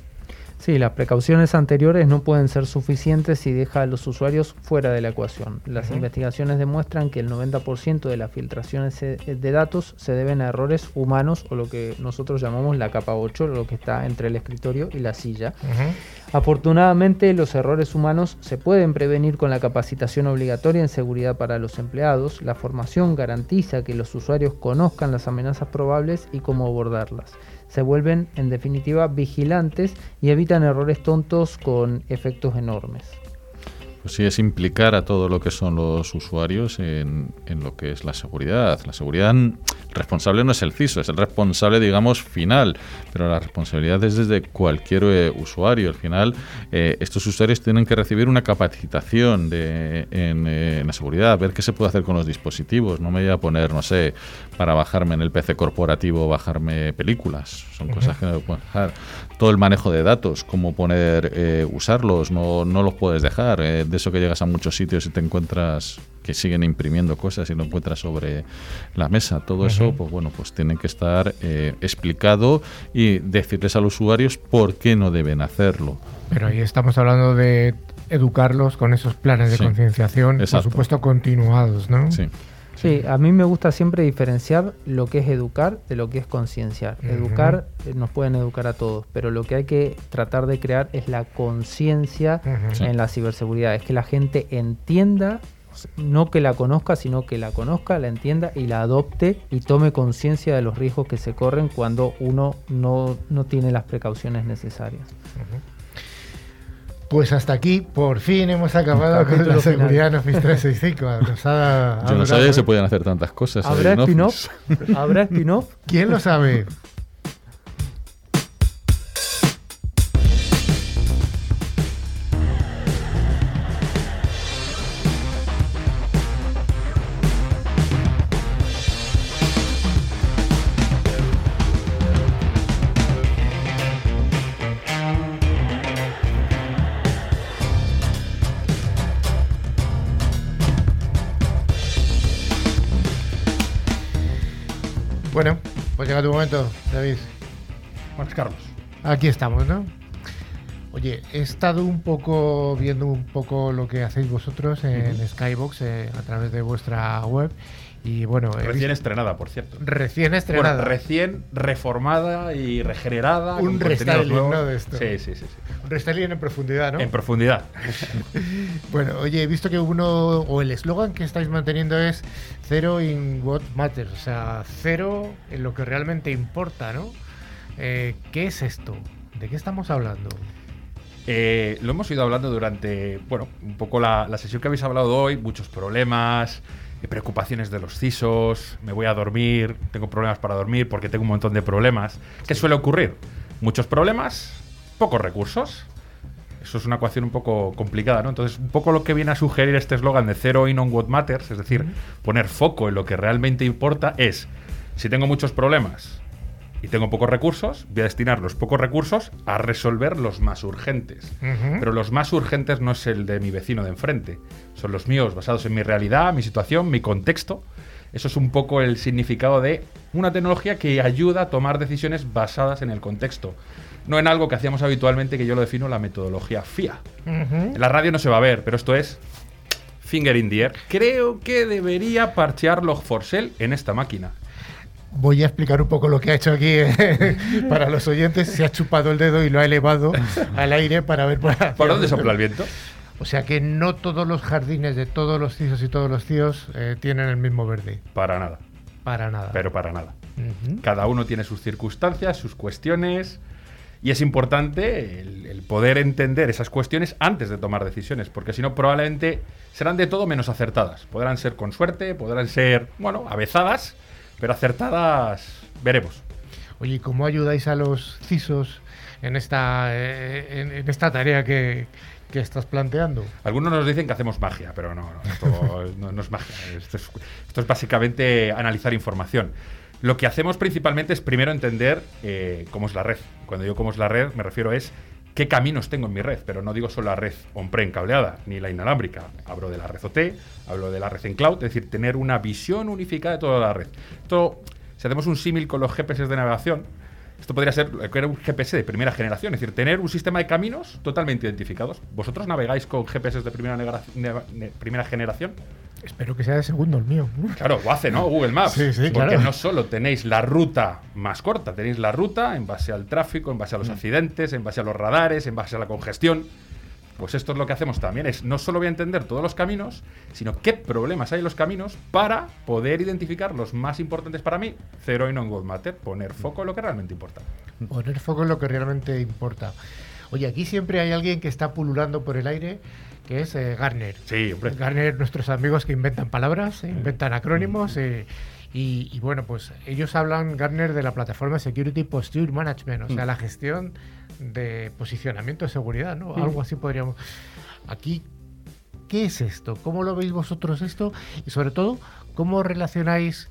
Sí, las precauciones anteriores no pueden ser suficientes si deja a los usuarios fuera de la ecuación. Las investigaciones demuestran que el 90% de las filtraciones eh, de datos se deben a errores humanos o lo que nosotros llamamos la capa 8, lo que está entre el escritorio y la silla. Afortunadamente, los errores humanos se pueden prevenir con la capacitación obligatoria en seguridad para los empleados. La formación garantiza que los usuarios conozcan las amenazas probables y cómo abordarlas se vuelven en definitiva vigilantes y evitan errores tontos con efectos enormes. Pues sí, es implicar a todo lo que son los usuarios en, en, lo que es la seguridad. La seguridad, responsable no es el CISO, es el responsable, digamos, final, pero la responsabilidad es desde cualquier eh, usuario. Al final, eh, estos usuarios tienen que recibir una capacitación de, en, eh, en, la seguridad, ver qué se puede hacer con los dispositivos. No me voy a poner, no sé, para bajarme en el PC corporativo, bajarme películas. Son uh -huh. cosas que no puedo dejar. Todo el manejo de datos, cómo poner, usarlos, no, no los puedes dejar de eso que llegas a muchos sitios y te encuentras que siguen imprimiendo cosas y lo encuentras sobre la mesa. Todo uh -huh. eso, pues bueno, pues tiene que estar eh, explicado y decirles a los usuarios por qué no deben hacerlo. Pero ahí estamos hablando de educarlos con esos planes de Sí, concienciación, por supuesto continuados, ¿no? Sí. Sí, a mí me gusta siempre diferenciar lo que es educar de lo que es concienciar. Educar, eh, nos pueden educar a todos, pero lo que hay que tratar de crear es la conciencia en la ciberseguridad. Es que la gente entienda, no que la conozca, sino que la conozca, la entienda y la adopte y tome conciencia de los riesgos que se corren cuando uno no, no tiene las precauciones necesarias. Pues hasta aquí, por fin hemos acabado con la final. seguridad en Office 365. Nos ha- ha Yo no sabía que ¿eh? se podían hacer tantas cosas. ahí ¿Habrá spin-off? ¿Habrá spin-off? ¿Quién lo sabe? Llega tu momento, David. Juan Carlos. Aquí estamos, ¿no? Oye, he estado un poco viendo un poco lo que hacéis vosotros en Skybox eh, a través de vuestra web y bueno, Recién visto- estrenada, por cierto. recién estrenada. Bueno, recién reformada y regenerada. Un restyling. ¿no? de esto. Sí, sí, sí. sí. Un restyling en profundidad, ¿no? En profundidad. Bueno, oye, he visto que uno, o el eslogan que estáis manteniendo es cero in what matters, o sea, cero en lo que realmente importa, ¿no? Eh, ¿Qué es esto? ¿De qué estamos hablando? Eh, lo hemos ido hablando durante, bueno, un poco la, la sesión que habéis hablado hoy, muchos problemas, eh, preocupaciones de los CISOs, me voy a dormir, tengo problemas para dormir porque tengo un montón de problemas. ¿Qué suele ocurrir? Muchos problemas, pocos recursos. Eso es una ecuación un poco complicada, ¿no? Entonces, un poco lo que viene a sugerir este eslogan de Zero in on what matters, es decir, poner foco en lo que realmente importa, es, si tengo muchos problemas y tengo pocos recursos, voy a destinar los pocos recursos a resolver los más urgentes. Pero los más urgentes no es el de mi vecino de enfrente, son los míos, basados en mi realidad, mi situación, mi contexto. Eso es un poco el significado de una tecnología que ayuda a tomar decisiones basadas en el contexto. No en algo que hacíamos habitualmente, que yo lo defino la metodología FIA. En la radio no se va a ver, pero esto es finger in the air. Creo que debería parchear Log4Shell en esta máquina. Voy a explicar un poco lo que ha hecho aquí eh, para los oyentes. Se ha chupado el dedo y lo ha elevado al aire para ver por, ¿Por dónde sopla el viento? O sea que no todos los jardines de todos los CISOs y todos los CIOs eh, tienen el mismo verde. Para nada, Para nada. pero para nada. Cada uno tiene sus circunstancias, sus cuestiones. Y es importante el, el poder entender esas cuestiones antes de tomar decisiones, porque si no, probablemente serán de todo menos acertadas. Podrán ser con suerte, podrán ser, bueno, avezadas, pero acertadas veremos. Oye, ¿y cómo ayudáis a los CISOs en esta, eh, en, en esta tarea que, que estás planteando? Algunos nos dicen que hacemos magia, pero no, no, esto no, no es magia. Esto es, esto es básicamente analizar información. Lo que hacemos principalmente es primero entender eh, cómo es la red. Cuando digo cómo es la red, me refiero es qué caminos tengo en mi red, pero no digo solo la red on-prem cableada, ni la inalámbrica. Hablo de la red OT, hablo de la red en cloud, es decir, tener una visión unificada de toda la red. Esto, si hacemos un símil con los GPS de navegación, Esto podría ser un GPS de primera generación, es decir, tener un sistema de caminos totalmente identificados. ¿Vosotros navegáis con GPS de primera, primera generación? Espero que sea de segundo el mío. Claro, lo hace, ¿no? Google Maps. Sí, sí, Porque claro. no solo tenéis la ruta más corta, tenéis la ruta en base al tráfico, en base a los Mm. accidentes, en base a los radares, en base a la congestión. Pues esto es lo que hacemos también, es no solo voy a entender todos los caminos, sino qué problemas hay en los caminos para poder identificar los más importantes para mí, cero y no en Matter, poner foco en lo que realmente importa. Poner foco en lo que realmente importa. Oye, aquí siempre hay alguien que está pululando por el aire, que es eh, Garner. Sí, hombre. Garner, nuestros amigos que inventan palabras, eh, inventan acrónimos. eh, y, y bueno, pues ellos hablan, Garner, de la plataforma Security Posture Management, o sea, Mm. la gestión de posicionamiento de seguridad, ¿no? Mm. Algo así podríamos. Aquí, ¿qué es esto? ¿Cómo lo veis vosotros esto? Y sobre todo, ¿cómo relacionáis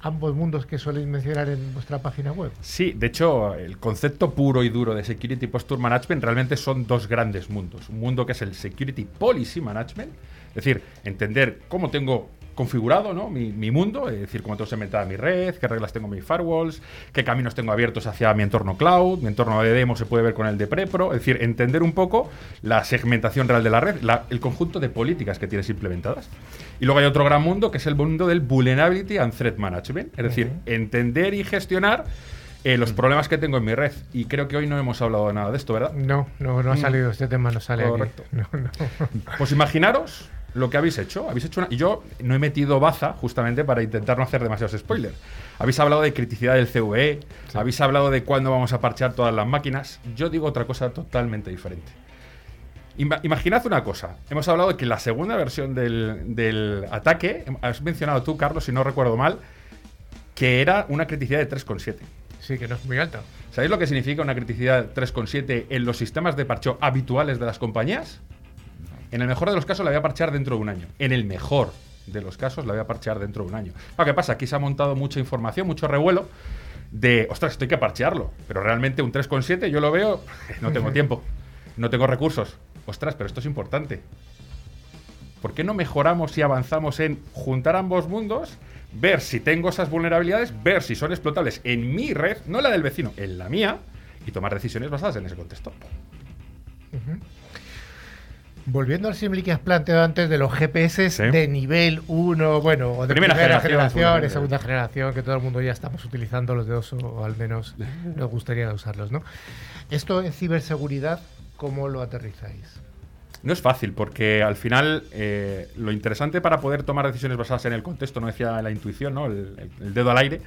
ambos mundos que soléis mencionar en vuestra página web? Sí, de hecho, el concepto puro y duro de Security Posture Management realmente son dos grandes mundos. Un mundo que es el Security Policy Management, es decir, entender cómo tengo configurado ¿no? mi, mi mundo, es decir, cómo tengo segmentada mi red, qué reglas tengo en mis firewalls, qué caminos tengo abiertos hacia mi entorno cloud, mi entorno de demo se puede ver con el de prepro, es decir, entender un poco la segmentación real de la red, la- el conjunto de políticas que tienes implementadas. Y luego hay otro gran mundo que es el mundo del Vulnerability and Threat Management, es decir, entender y gestionar eh, los problemas que tengo en mi red. Y creo que hoy no hemos hablado nada de esto, ¿verdad? No, no, no ha Mm. salido, este tema no sale Correcto. aquí. No, no. Pues imaginaros lo que habéis hecho. Habéis hecho una... Y yo no he metido baza justamente para intentar no hacer demasiados spoilers. Habéis hablado de criticidad del CVE, habéis hablado de cuándo vamos a parchear todas las máquinas. Yo digo otra cosa totalmente diferente. Ima- Imaginad una cosa. Hemos hablado de que la segunda versión del, del ataque, em, has mencionado tú, Carlos, si no recuerdo mal, que era una criticidad de 3,7. Sí, que no es muy alto. ¿Sabéis lo que significa una criticidad 3,7 en los sistemas de parcheo habituales de las compañías? En el mejor de los casos la voy a parchear dentro de un año. En el mejor de los casos la voy a parchear dentro de un año. Lo que pasa, aquí se ha montado mucha información, mucho revuelo de, ostras, esto hay que parchearlo. Pero realmente un 3,7 yo lo veo, no tengo tiempo, no tengo recursos. Ostras, pero esto es importante. ¿Por qué no mejoramos y avanzamos en juntar ambos mundos, ver si tengo esas vulnerabilidades, ver si son explotables en mi red, no la del vecino, en la mía, y tomar decisiones basadas en ese contexto? Volviendo al símil que has planteado antes de los GPS Sí. de nivel 1, bueno, o de Primera primera, generación, generación, segunda generación, que todo el mundo ya estamos utilizando los dos, o al menos nos gustaría usarlos, ¿no? Esto en ciberseguridad, ¿cómo lo aterrizáis? No es fácil, porque al final eh, lo interesante para poder tomar decisiones basadas en el contexto, no decía la intuición, ¿no? el, el- el dedo al aire,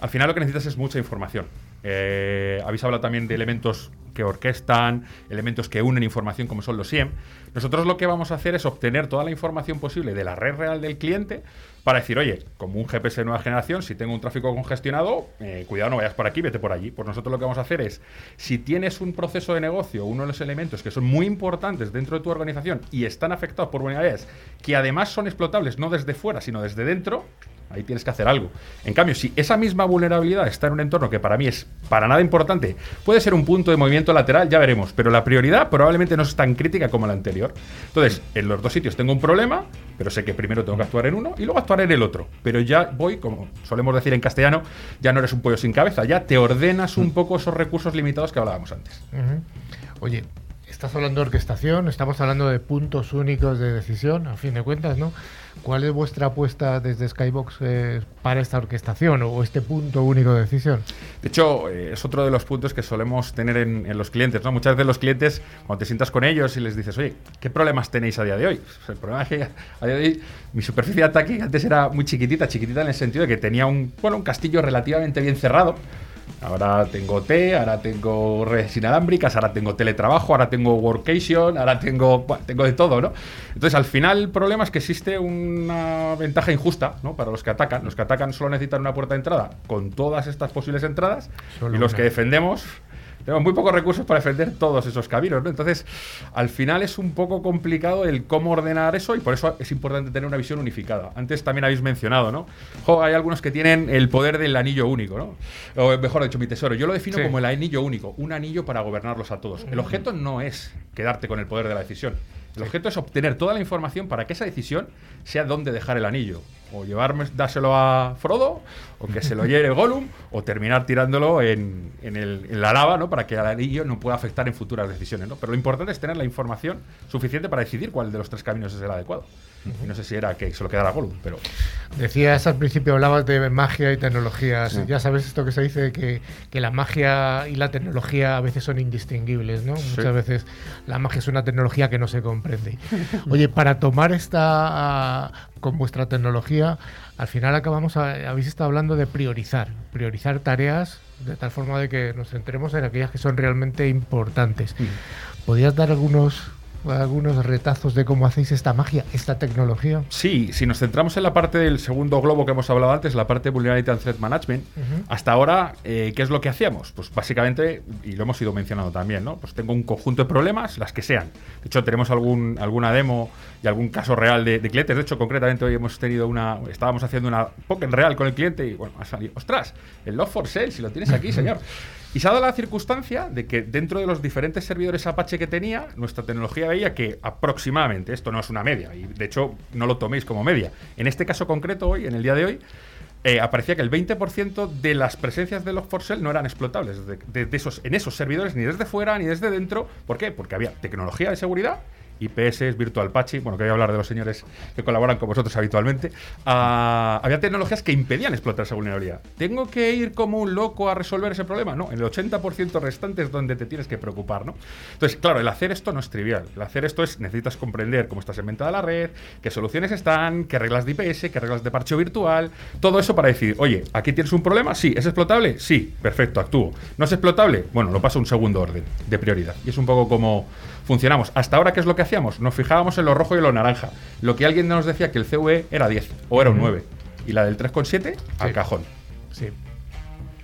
al final lo que necesitas es mucha información. Eh, habéis hablado también de elementos que orquestan, elementos que unen información como son los SIEM. Nosotros lo que vamos a hacer es obtener toda la información posible de la red real del cliente para decir, oye, como un GPS de nueva generación, si tengo un tráfico congestionado, eh, cuidado, no vayas por aquí, vete por allí. Pues nosotros lo que vamos a hacer es, si tienes un proceso de negocio, uno de los elementos que son muy importantes dentro de tu organización y están afectados por vulnerabilidades que además son explotables no desde fuera, sino desde dentro, ahí tienes que hacer algo. En cambio, si esa misma vulnerabilidad está en un entorno que para mí es para nada importante, puede ser un punto de movimiento lateral, ya veremos, pero la prioridad probablemente no es tan crítica como la anterior. Entonces, en los dos sitios tengo un problema, pero sé que primero tengo que actuar en uno y luego actuar en el otro. Pero ya voy, como solemos decir en castellano, ya no eres un pollo sin cabeza, ya te ordenas un poco esos recursos limitados que hablábamos antes. Oye, estás hablando de orquestación, estamos hablando de puntos únicos de decisión, a fin de cuentas, ¿no? ¿Cuál es vuestra apuesta desde Skybox eh, para esta orquestación o este punto único de decisión? De hecho, eh, es otro de los puntos que solemos tener en, en los clientes. ¿no? Muchas veces los clientes, cuando te sientas con ellos y les dices, oye, ¿qué problemas tenéis a día de hoy? Pues el problema es que a día de hoy mi superficie de ataque antes era muy chiquitita, chiquitita en el sentido de que tenía un, bueno, un castillo relativamente bien cerrado. Ahora tengo T, ahora tengo redes inalámbricas, ahora tengo teletrabajo, ahora tengo workation, ahora tengo, bueno, tengo de todo, ¿no? Entonces, al final, el problema es que existe una ventaja injusta, ¿no? Para los que atacan. Los que atacan solo necesitan una puerta de entrada con todas estas posibles entradas Solo y los una. que defendemos tenemos muy pocos recursos para defender todos esos caminos, ¿no? Entonces, al final es un poco complicado el cómo ordenar eso y por eso es importante tener una visión unificada. Antes también habéis mencionado, ¿no? Jo, hay algunos que tienen el poder del anillo único, ¿no? O mejor dicho, mi tesoro. Yo lo defino Sí. como el anillo único, un anillo para gobernarlos a todos. El objeto no es quedarte con el poder de la decisión. El objeto es obtener toda la información para que esa decisión sea dónde dejar el anillo. O llevarme, dárselo a Frodo, o que se lo lleve Gollum, o terminar tirándolo en, en el- en la lava, ¿no? Para que al anillo no pueda afectar en futuras decisiones, ¿no? Pero lo importante es tener la información suficiente para decidir cuál de los tres caminos es el adecuado. Y no sé si era que se lo quedara Gollum, pero Decías al principio, hablabas de magia y tecnologías. Sí. Ya sabes esto que se dice, que, que la magia y la tecnología a veces son indistinguibles, ¿no? Muchas veces la magia es una tecnología que no se comprende. Oye, para tomar esta, con vuestra tecnología, al final acabamos, a- habéis estado hablando de priorizar, priorizar tareas de tal forma de que nos centremos en aquellas que son realmente importantes. ¿Podrías dar algunos, algunos retazos de cómo hacéis esta magia, esta tecnología? Sí, si nos centramos en la parte del segundo globo que hemos hablado antes, la parte de Vulnerability and Threat Management, hasta ahora, eh, ¿qué es lo que hacíamos? Pues básicamente, y lo hemos ido mencionando también, ¿no? Pues tengo un conjunto de problemas, las que sean. De hecho, tenemos algún, alguna demo y algún caso real de, de clientes. De hecho, concretamente hoy hemos tenido una, estábamos haciendo una poker real con el cliente y bueno, ha salido, ostras, el Love for Sale, si lo tienes aquí, señor. Y se ha dado la circunstancia de que dentro de los diferentes servidores Apache que tenía, nuestra tecnología veía que aproximadamente, esto no es una media, y de hecho no lo toméis como media, en este caso concreto hoy, en el día de hoy, eh, aparecía que el 20% de las presencias de Log4Shell no eran explotables de, de- de esos, en esos servidores, ni desde fuera ni desde dentro. ¿Por qué? Porque había tecnología de seguridad, IPS, Virtual Patching, bueno, que voy a hablar de los señores que colaboran con vosotros habitualmente. ah, había tecnologías que impedían explotar esa vulnerabilidad. ¿Tengo que ir como un loco a resolver ese problema? No, en el 80% restante es donde te tienes que preocupar, ¿no? Entonces, claro, el hacer esto no es trivial. El hacer esto es, necesitas comprender cómo está segmentada la red, qué soluciones están, qué reglas de IPS, qué reglas de parcheo virtual, todo eso para decir, oye, aquí tienes un problema, sí, ¿es explotable? Sí, perfecto, actúo. ¿No es explotable? Bueno, lo paso a un segundo orden de prioridad. Y es un poco como funcionamos. Hasta ahora, ¿qué es lo que hacíamos? Nos fijábamos en lo rojo y en lo naranja. Lo que alguien nos decía que el CVE era 10 o era un 9 y la del 3,7 al Sí. cajón. Sí.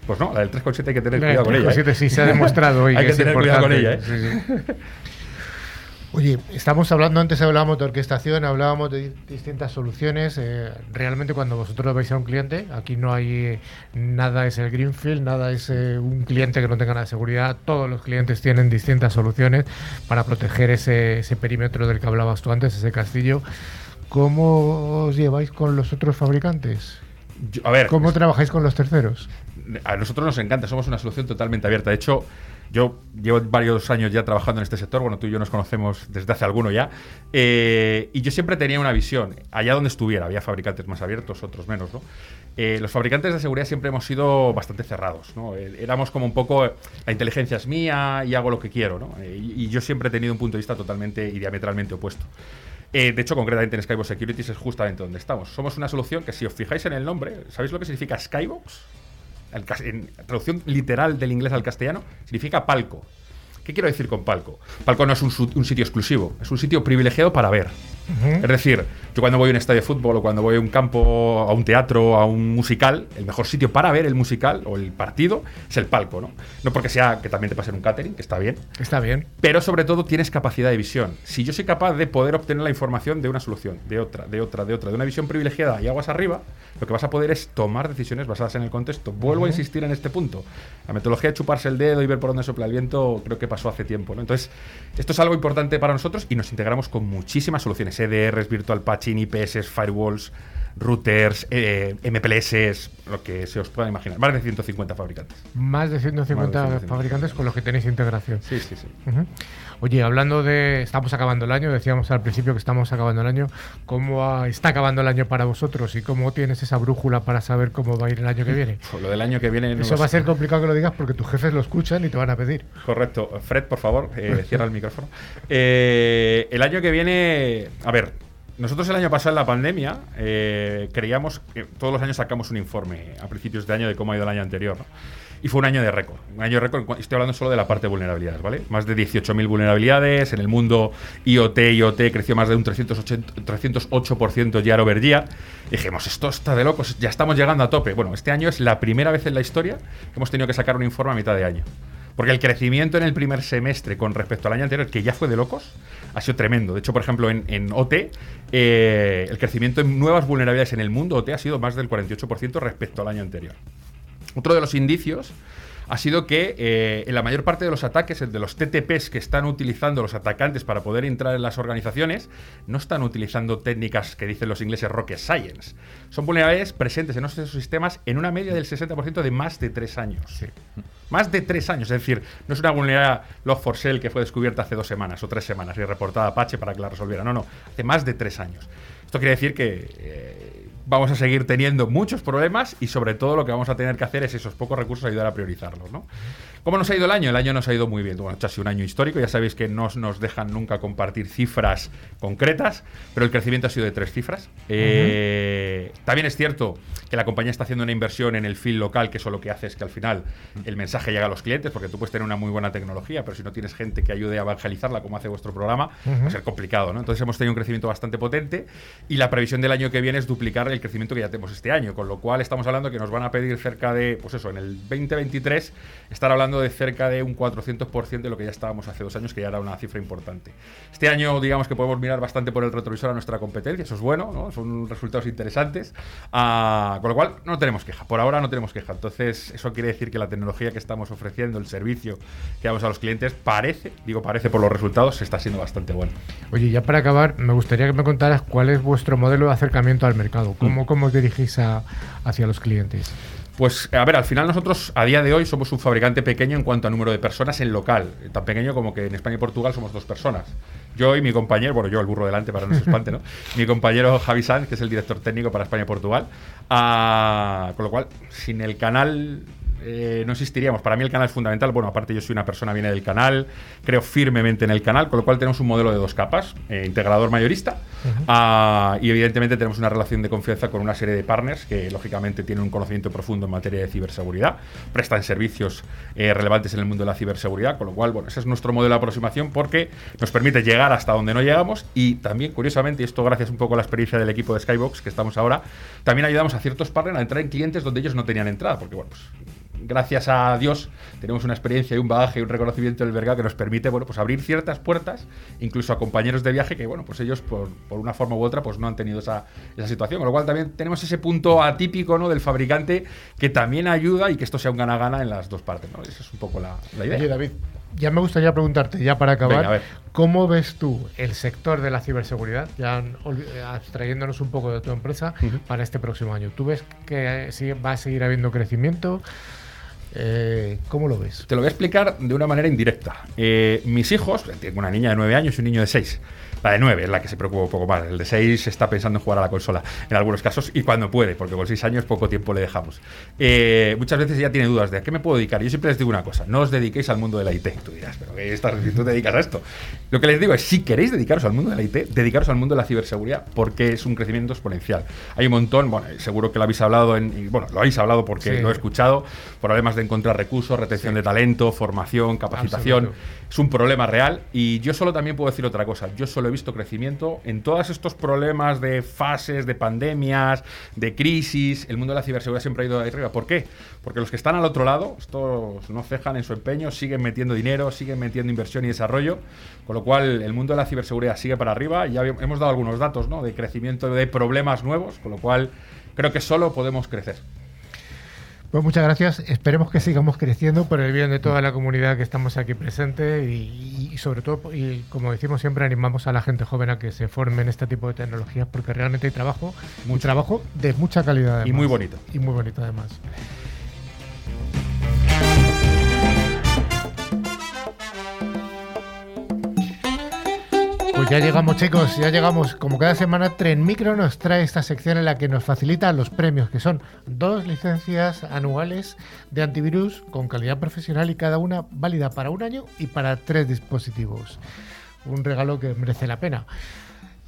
Pues no, la del 3,7 hay que tener La cuidado con ella. ¿eh? 3,7 sí se ha demostrado hoy Hay que tener cuidado con ella, ¿eh? Sí, sí. Oye, estamos hablando, antes hablábamos de orquestación, hablábamos de di- distintas soluciones. eh, realmente cuando vosotros vais a un cliente, aquí no hay nada es el Greenfield, nada es eh, un cliente que no tenga nada de seguridad. Todos los clientes tienen distintas soluciones para proteger ese, ese perímetro del que hablabas tú antes, ese castillo. ¿Cómo os lleváis con los otros fabricantes? Yo- a ver, ¿Cómo trabajáis con los terceros? a nosotros nos encanta, somos una solución totalmente abierta. De hecho, yo llevo varios años ya trabajando en este sector, bueno, tú y yo nos conocemos desde hace alguno ya, eh, y yo siempre tenía una visión, allá donde estuviera, había fabricantes más abiertos, otros menos, ¿no? Eh, los fabricantes de seguridad siempre hemos sido bastante cerrados, ¿no? Eh, éramos como un poco, la inteligencia es mía y hago lo que quiero, ¿no? Eh, y, yo siempre he tenido un punto de vista totalmente y diametralmente opuesto. De hecho, concretamente en Skybox Securities es justamente donde estamos. Somos una solución que, si os fijáis en el nombre, ¿sabéis lo que significa Skybox? En traducción literal del inglés al castellano, significa palco. ¿Qué quiero decir con palco? Palco no es un, sitio exclusivo, es un sitio privilegiado para ver. Es decir, yo cuando voy a un estadio de fútbol o cuando voy a un campo, a un teatro, a un musical, el mejor sitio para ver el musical o el partido es el palco, ¿no? No porque sea que también te pase en un catering, que está bien, Está bien. pero sobre todo tienes capacidad de visión. Si yo soy capaz de poder obtener la información de una solución, de otra, de otra, de otra, de una visión privilegiada y aguas arriba, lo que vas a poder es tomar decisiones basadas en el contexto. Vuelvo a insistir en este punto. La metodología de chuparse el dedo y ver por dónde sopla el viento creo que pasó hace tiempo. ¿no? Entonces, esto es algo importante para nosotros y nos integramos con muchísimas soluciones. EDRs, Virtual Patching, IPS, Firewalls, routers, eh, MPLS, lo que se os pueda imaginar. Más de 150 fabricantes. Más de 150, Más de 150. fabricantes con los que tenéis integración. Sí, sí, sí. Oye, hablando de. Estamos acabando el año, decíamos al principio que estamos acabando el año. ¿Cómo está acabando el año para vosotros y cómo tienes esa brújula para saber cómo va a ir el año que viene? Pues lo del año que viene... no Eso va a ser complicado que lo digas porque tus jefes lo escuchan y te van a pedir. Correcto. Fred, por favor, eh, cierra el micrófono. Eh, el año que viene, a ver, nosotros el año pasado en la pandemia eh, creíamos que todos los años sacamos un informe a principios de año de cómo ha ido el año anterior. ¿no? Y fue un año de récord. Un año de récord, estoy hablando solo de la parte de vulnerabilidades, ¿vale? Más de 18.000 vulnerabilidades. En el mundo IoT, IoT creció más de un 380 308% year over year. Dijimos, esto está de locos, ya estamos llegando a tope. Bueno, este año es la primera vez en la historia que hemos tenido que sacar un informe a mitad de año. Porque el crecimiento en el primer semestre con respecto al año anterior, que ya fue de locos, ha sido tremendo. De hecho, por ejemplo, en, en OT, eh, el crecimiento en nuevas vulnerabilidades en el mundo OT ha sido más del 48% respecto al año anterior. Otro de los indicios ha sido que eh, en la mayor parte de los ataques, el de los TTPs que están utilizando los atacantes para poder entrar en las organizaciones, no están utilizando técnicas que dicen los ingleses rocket science. Son vulnerabilidades presentes en nuestros sistemas en una media del 60% de más de tres años. Más de tres años. Es decir, no es una vulnerabilidad Log4Shell que fue descubierta hace dos semanas o tres semanas y reportada a Apache para que la resolviera. No, no. Hace más de tres años. Esto quiere decir que eh, vamos a seguir teniendo muchos problemas y sobre todo lo que vamos a tener que hacer es esos pocos recursos ayudar a priorizarlos, ¿no? ¿Cómo nos ha ido el año? El año nos ha ido muy bien. Bueno, ha sido un año histórico, ya sabéis que no nos dejan nunca compartir cifras concretas, pero el crecimiento ha sido de tres cifras. Eh, también es cierto que la compañía está haciendo una inversión en el field local, que eso lo que hace es que al final el mensaje llega a los clientes, porque tú puedes tener una muy buena tecnología, pero si no tienes gente que ayude a evangelizarla, como hace vuestro programa, va a ser complicado, ¿no? Entonces hemos tenido un crecimiento bastante potente y la previsión del año que viene es duplicar el crecimiento que ya tenemos este año, con lo cual estamos hablando que nos van a pedir cerca de, pues eso, en el 2023 estar hablando de cerca de un 400% de lo que ya estábamos hace dos años, que ya era una cifra importante. Este año, digamos que podemos mirar bastante por el retrovisor a nuestra competencia, eso es bueno, ¿no? son resultados interesantes, Ah, con lo cual no tenemos queja, por ahora no tenemos queja. Entonces, eso quiere decir que la tecnología que estamos ofreciendo, el servicio que damos a los clientes, parece, digo parece por los resultados, está siendo bastante bueno. Oye, ya para acabar, me gustaría que me contaras cuál es vuestro modelo de acercamiento al mercado, cómo, cómo os dirigís a- hacia los clientes. Pues a ver, al final nosotros a día de hoy somos un fabricante pequeño en cuanto a número de personas en local, tan pequeño como que en España y Portugal somos dos personas. Yo y mi compañero, bueno, yo el burro delante para no se espante, ¿no? Mi compañero Javi Sanz, que es el director técnico para España y Portugal. Ah, con lo cual, sin el canal eh, no existiríamos. Para mí el canal es fundamental. Bueno, aparte yo soy una persona viene del canal, creo firmemente en el canal, con lo cual tenemos un modelo de dos capas, eh, integrador mayorista, ah, y evidentemente tenemos una relación de confianza con una serie de partners que lógicamente tienen un conocimiento profundo en materia de ciberseguridad, prestan servicios eh, relevantes en el mundo de la ciberseguridad, con lo cual, bueno, ese es nuestro modelo de aproximación porque nos permite llegar hasta donde no llegamos y también, curiosamente, y esto gracias un poco a la experiencia del equipo de Skybox que estamos ahora, también ayudamos a ciertos partners a entrar en clientes donde ellos no tenían entrada, porque bueno, pues gracias a Dios, tenemos una experiencia y un bagaje y un reconocimiento del mercado que nos permite, bueno, pues abrir ciertas puertas, incluso a compañeros de viaje que, bueno, pues ellos por, por una forma u otra, pues no han tenido esa, esa situación. Con lo cual también tenemos ese punto atípico, ¿no? Del fabricante que también ayuda y que esto sea un gana-gana en las dos partes, ¿no? Esa es un poco la, la idea. Oye, David, ya me gustaría preguntarte, ya para acabar, Venga. ¿cómo ves tú el sector de la ciberseguridad, ya olvi- abstrayéndonos un poco de tu empresa, para este próximo año? ¿Tú ves que eh, va a seguir habiendo crecimiento? Eh, ¿Cómo lo ves? Te lo voy a explicar de una manera indirecta. Eh, mis hijos, tengo una niña de 9 años y un niño de 6. La de 9 es la que se preocupa un poco más. El de 6 está pensando en jugar a la consola en algunos casos y cuando puede, porque con 6 años poco tiempo le dejamos. Eh, muchas veces ella tiene dudas de a qué me puedo dedicar. Yo siempre les digo una cosa: no os dediquéis al mundo de la IT. Tú dirás, pero ¿qué estás, si tú te dedicas a esto? Lo que les digo es: si queréis dedicaros al mundo de la IT, dedicaros al mundo de la ciberseguridad porque es un crecimiento exponencial. Hay un montón, bueno, seguro que lo habéis hablado, en, y, bueno, lo habéis hablado porque Sí. lo he escuchado, problemas de encontrar recursos, retención de talento, formación, capacitación. Absoluto. Es un problema real y yo solo también puedo decir otra cosa. Yo solo he visto crecimiento en todos estos problemas de fases, de pandemias, de crisis. El mundo de la ciberseguridad siempre ha ido ahí arriba. ¿Por qué? Porque los que están al otro lado, estos no cejan en su empeño, siguen metiendo dinero, siguen metiendo inversión y desarrollo. Con lo cual, el mundo de la ciberseguridad sigue para arriba. Ya hemos dado algunos datos ¿no? de crecimiento de problemas nuevos. Con lo cual, creo que solo podemos crecer. Pues muchas gracias. Esperemos que sigamos creciendo por el bien de toda la comunidad que estamos aquí presente y, y sobre todo, y como decimos siempre, animamos a la gente joven a que se forme en este tipo de tecnologías porque realmente hay trabajo, un trabajo de mucha calidad. Y muy bonito. Y muy bonito además. Ya llegamos chicos, ya llegamos. Como cada semana, Tren Micro nos trae esta sección en la que nos facilita los premios, que son dos licencias anuales de antivirus con calidad profesional y cada una válida para un año y para tres dispositivos. Un regalo que merece la pena.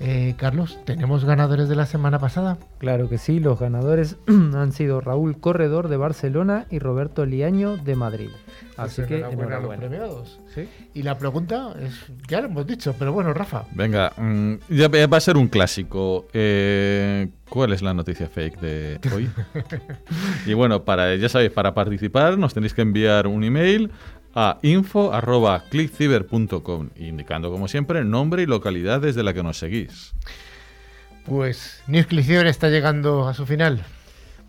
Eh, Carlos, ¿tenemos ganadores de la semana pasada? Claro que sí, los ganadores han sido Raúl Corredor de Barcelona y Roberto Liaño de Madrid. Así Pues que enhorabuena a los premiados. ¿Sí? Y la pregunta es, ya lo hemos dicho, pero bueno, Rafa, Venga, mm, ya va va a ser un clásico. Eh, ¿Cuál es la noticia fake de hoy? y bueno, para ya sabéis, para participar nos tenéis que enviar un email a info@clickciber.com indicando como siempre nombre y localidad desde la que nos seguís. pues News Click Cyber está llegando a su final.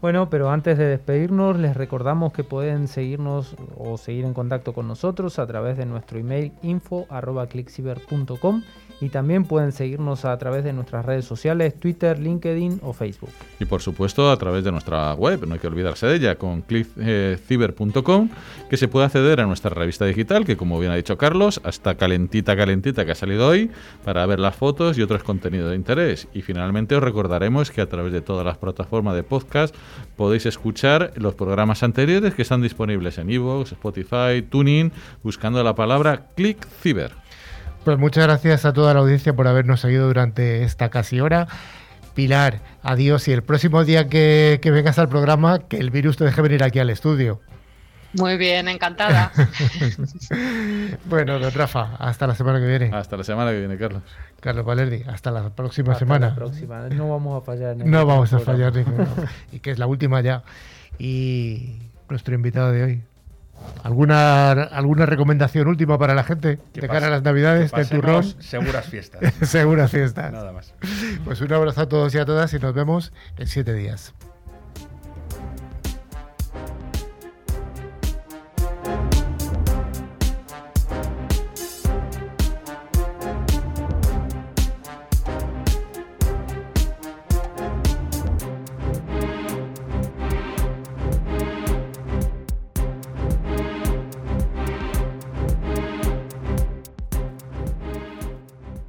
Bueno, pero antes de despedirnos, les recordamos que pueden seguirnos o seguir en contacto con nosotros a través de nuestro email info.clickciber.com y también pueden seguirnos a través de nuestras redes sociales, Twitter, LinkedIn o Facebook. Y por supuesto a través de nuestra web, no hay que olvidarse de ella, con clickciber.com, que se puede acceder a nuestra revista digital, que como bien ha dicho Carlos, hasta calentita, calentita que ha salido hoy, para ver las fotos y otros contenidos de interés. Y finalmente os recordaremos que a través de todas las plataformas de podcast podéis escuchar los programas anteriores que están disponibles en iVoox, Spotify, Tuning, buscando la palabra ClickCiber. Pues muchas gracias a toda la audiencia por habernos seguido durante esta casi hora. Pilar, adiós y el próximo día que, vengas al programa, que el virus te deje venir aquí al estudio. Muy bien, encantada. bueno, don Rafa, hasta la semana que viene. Hasta la semana que viene, Carlos. Carlos Valerdi, hasta la próxima semana. La próxima, no vamos a fallar. No vamos a fallar, y que es la última ya. Y nuestro invitado de hoy, ¿Alguna, ¿Alguna recomendación última para la gente de cara a las Navidades del turrón? Seguras fiestas. seguras fiestas. Nada más. Pues un abrazo a todos y a todas y nos vemos en siete días.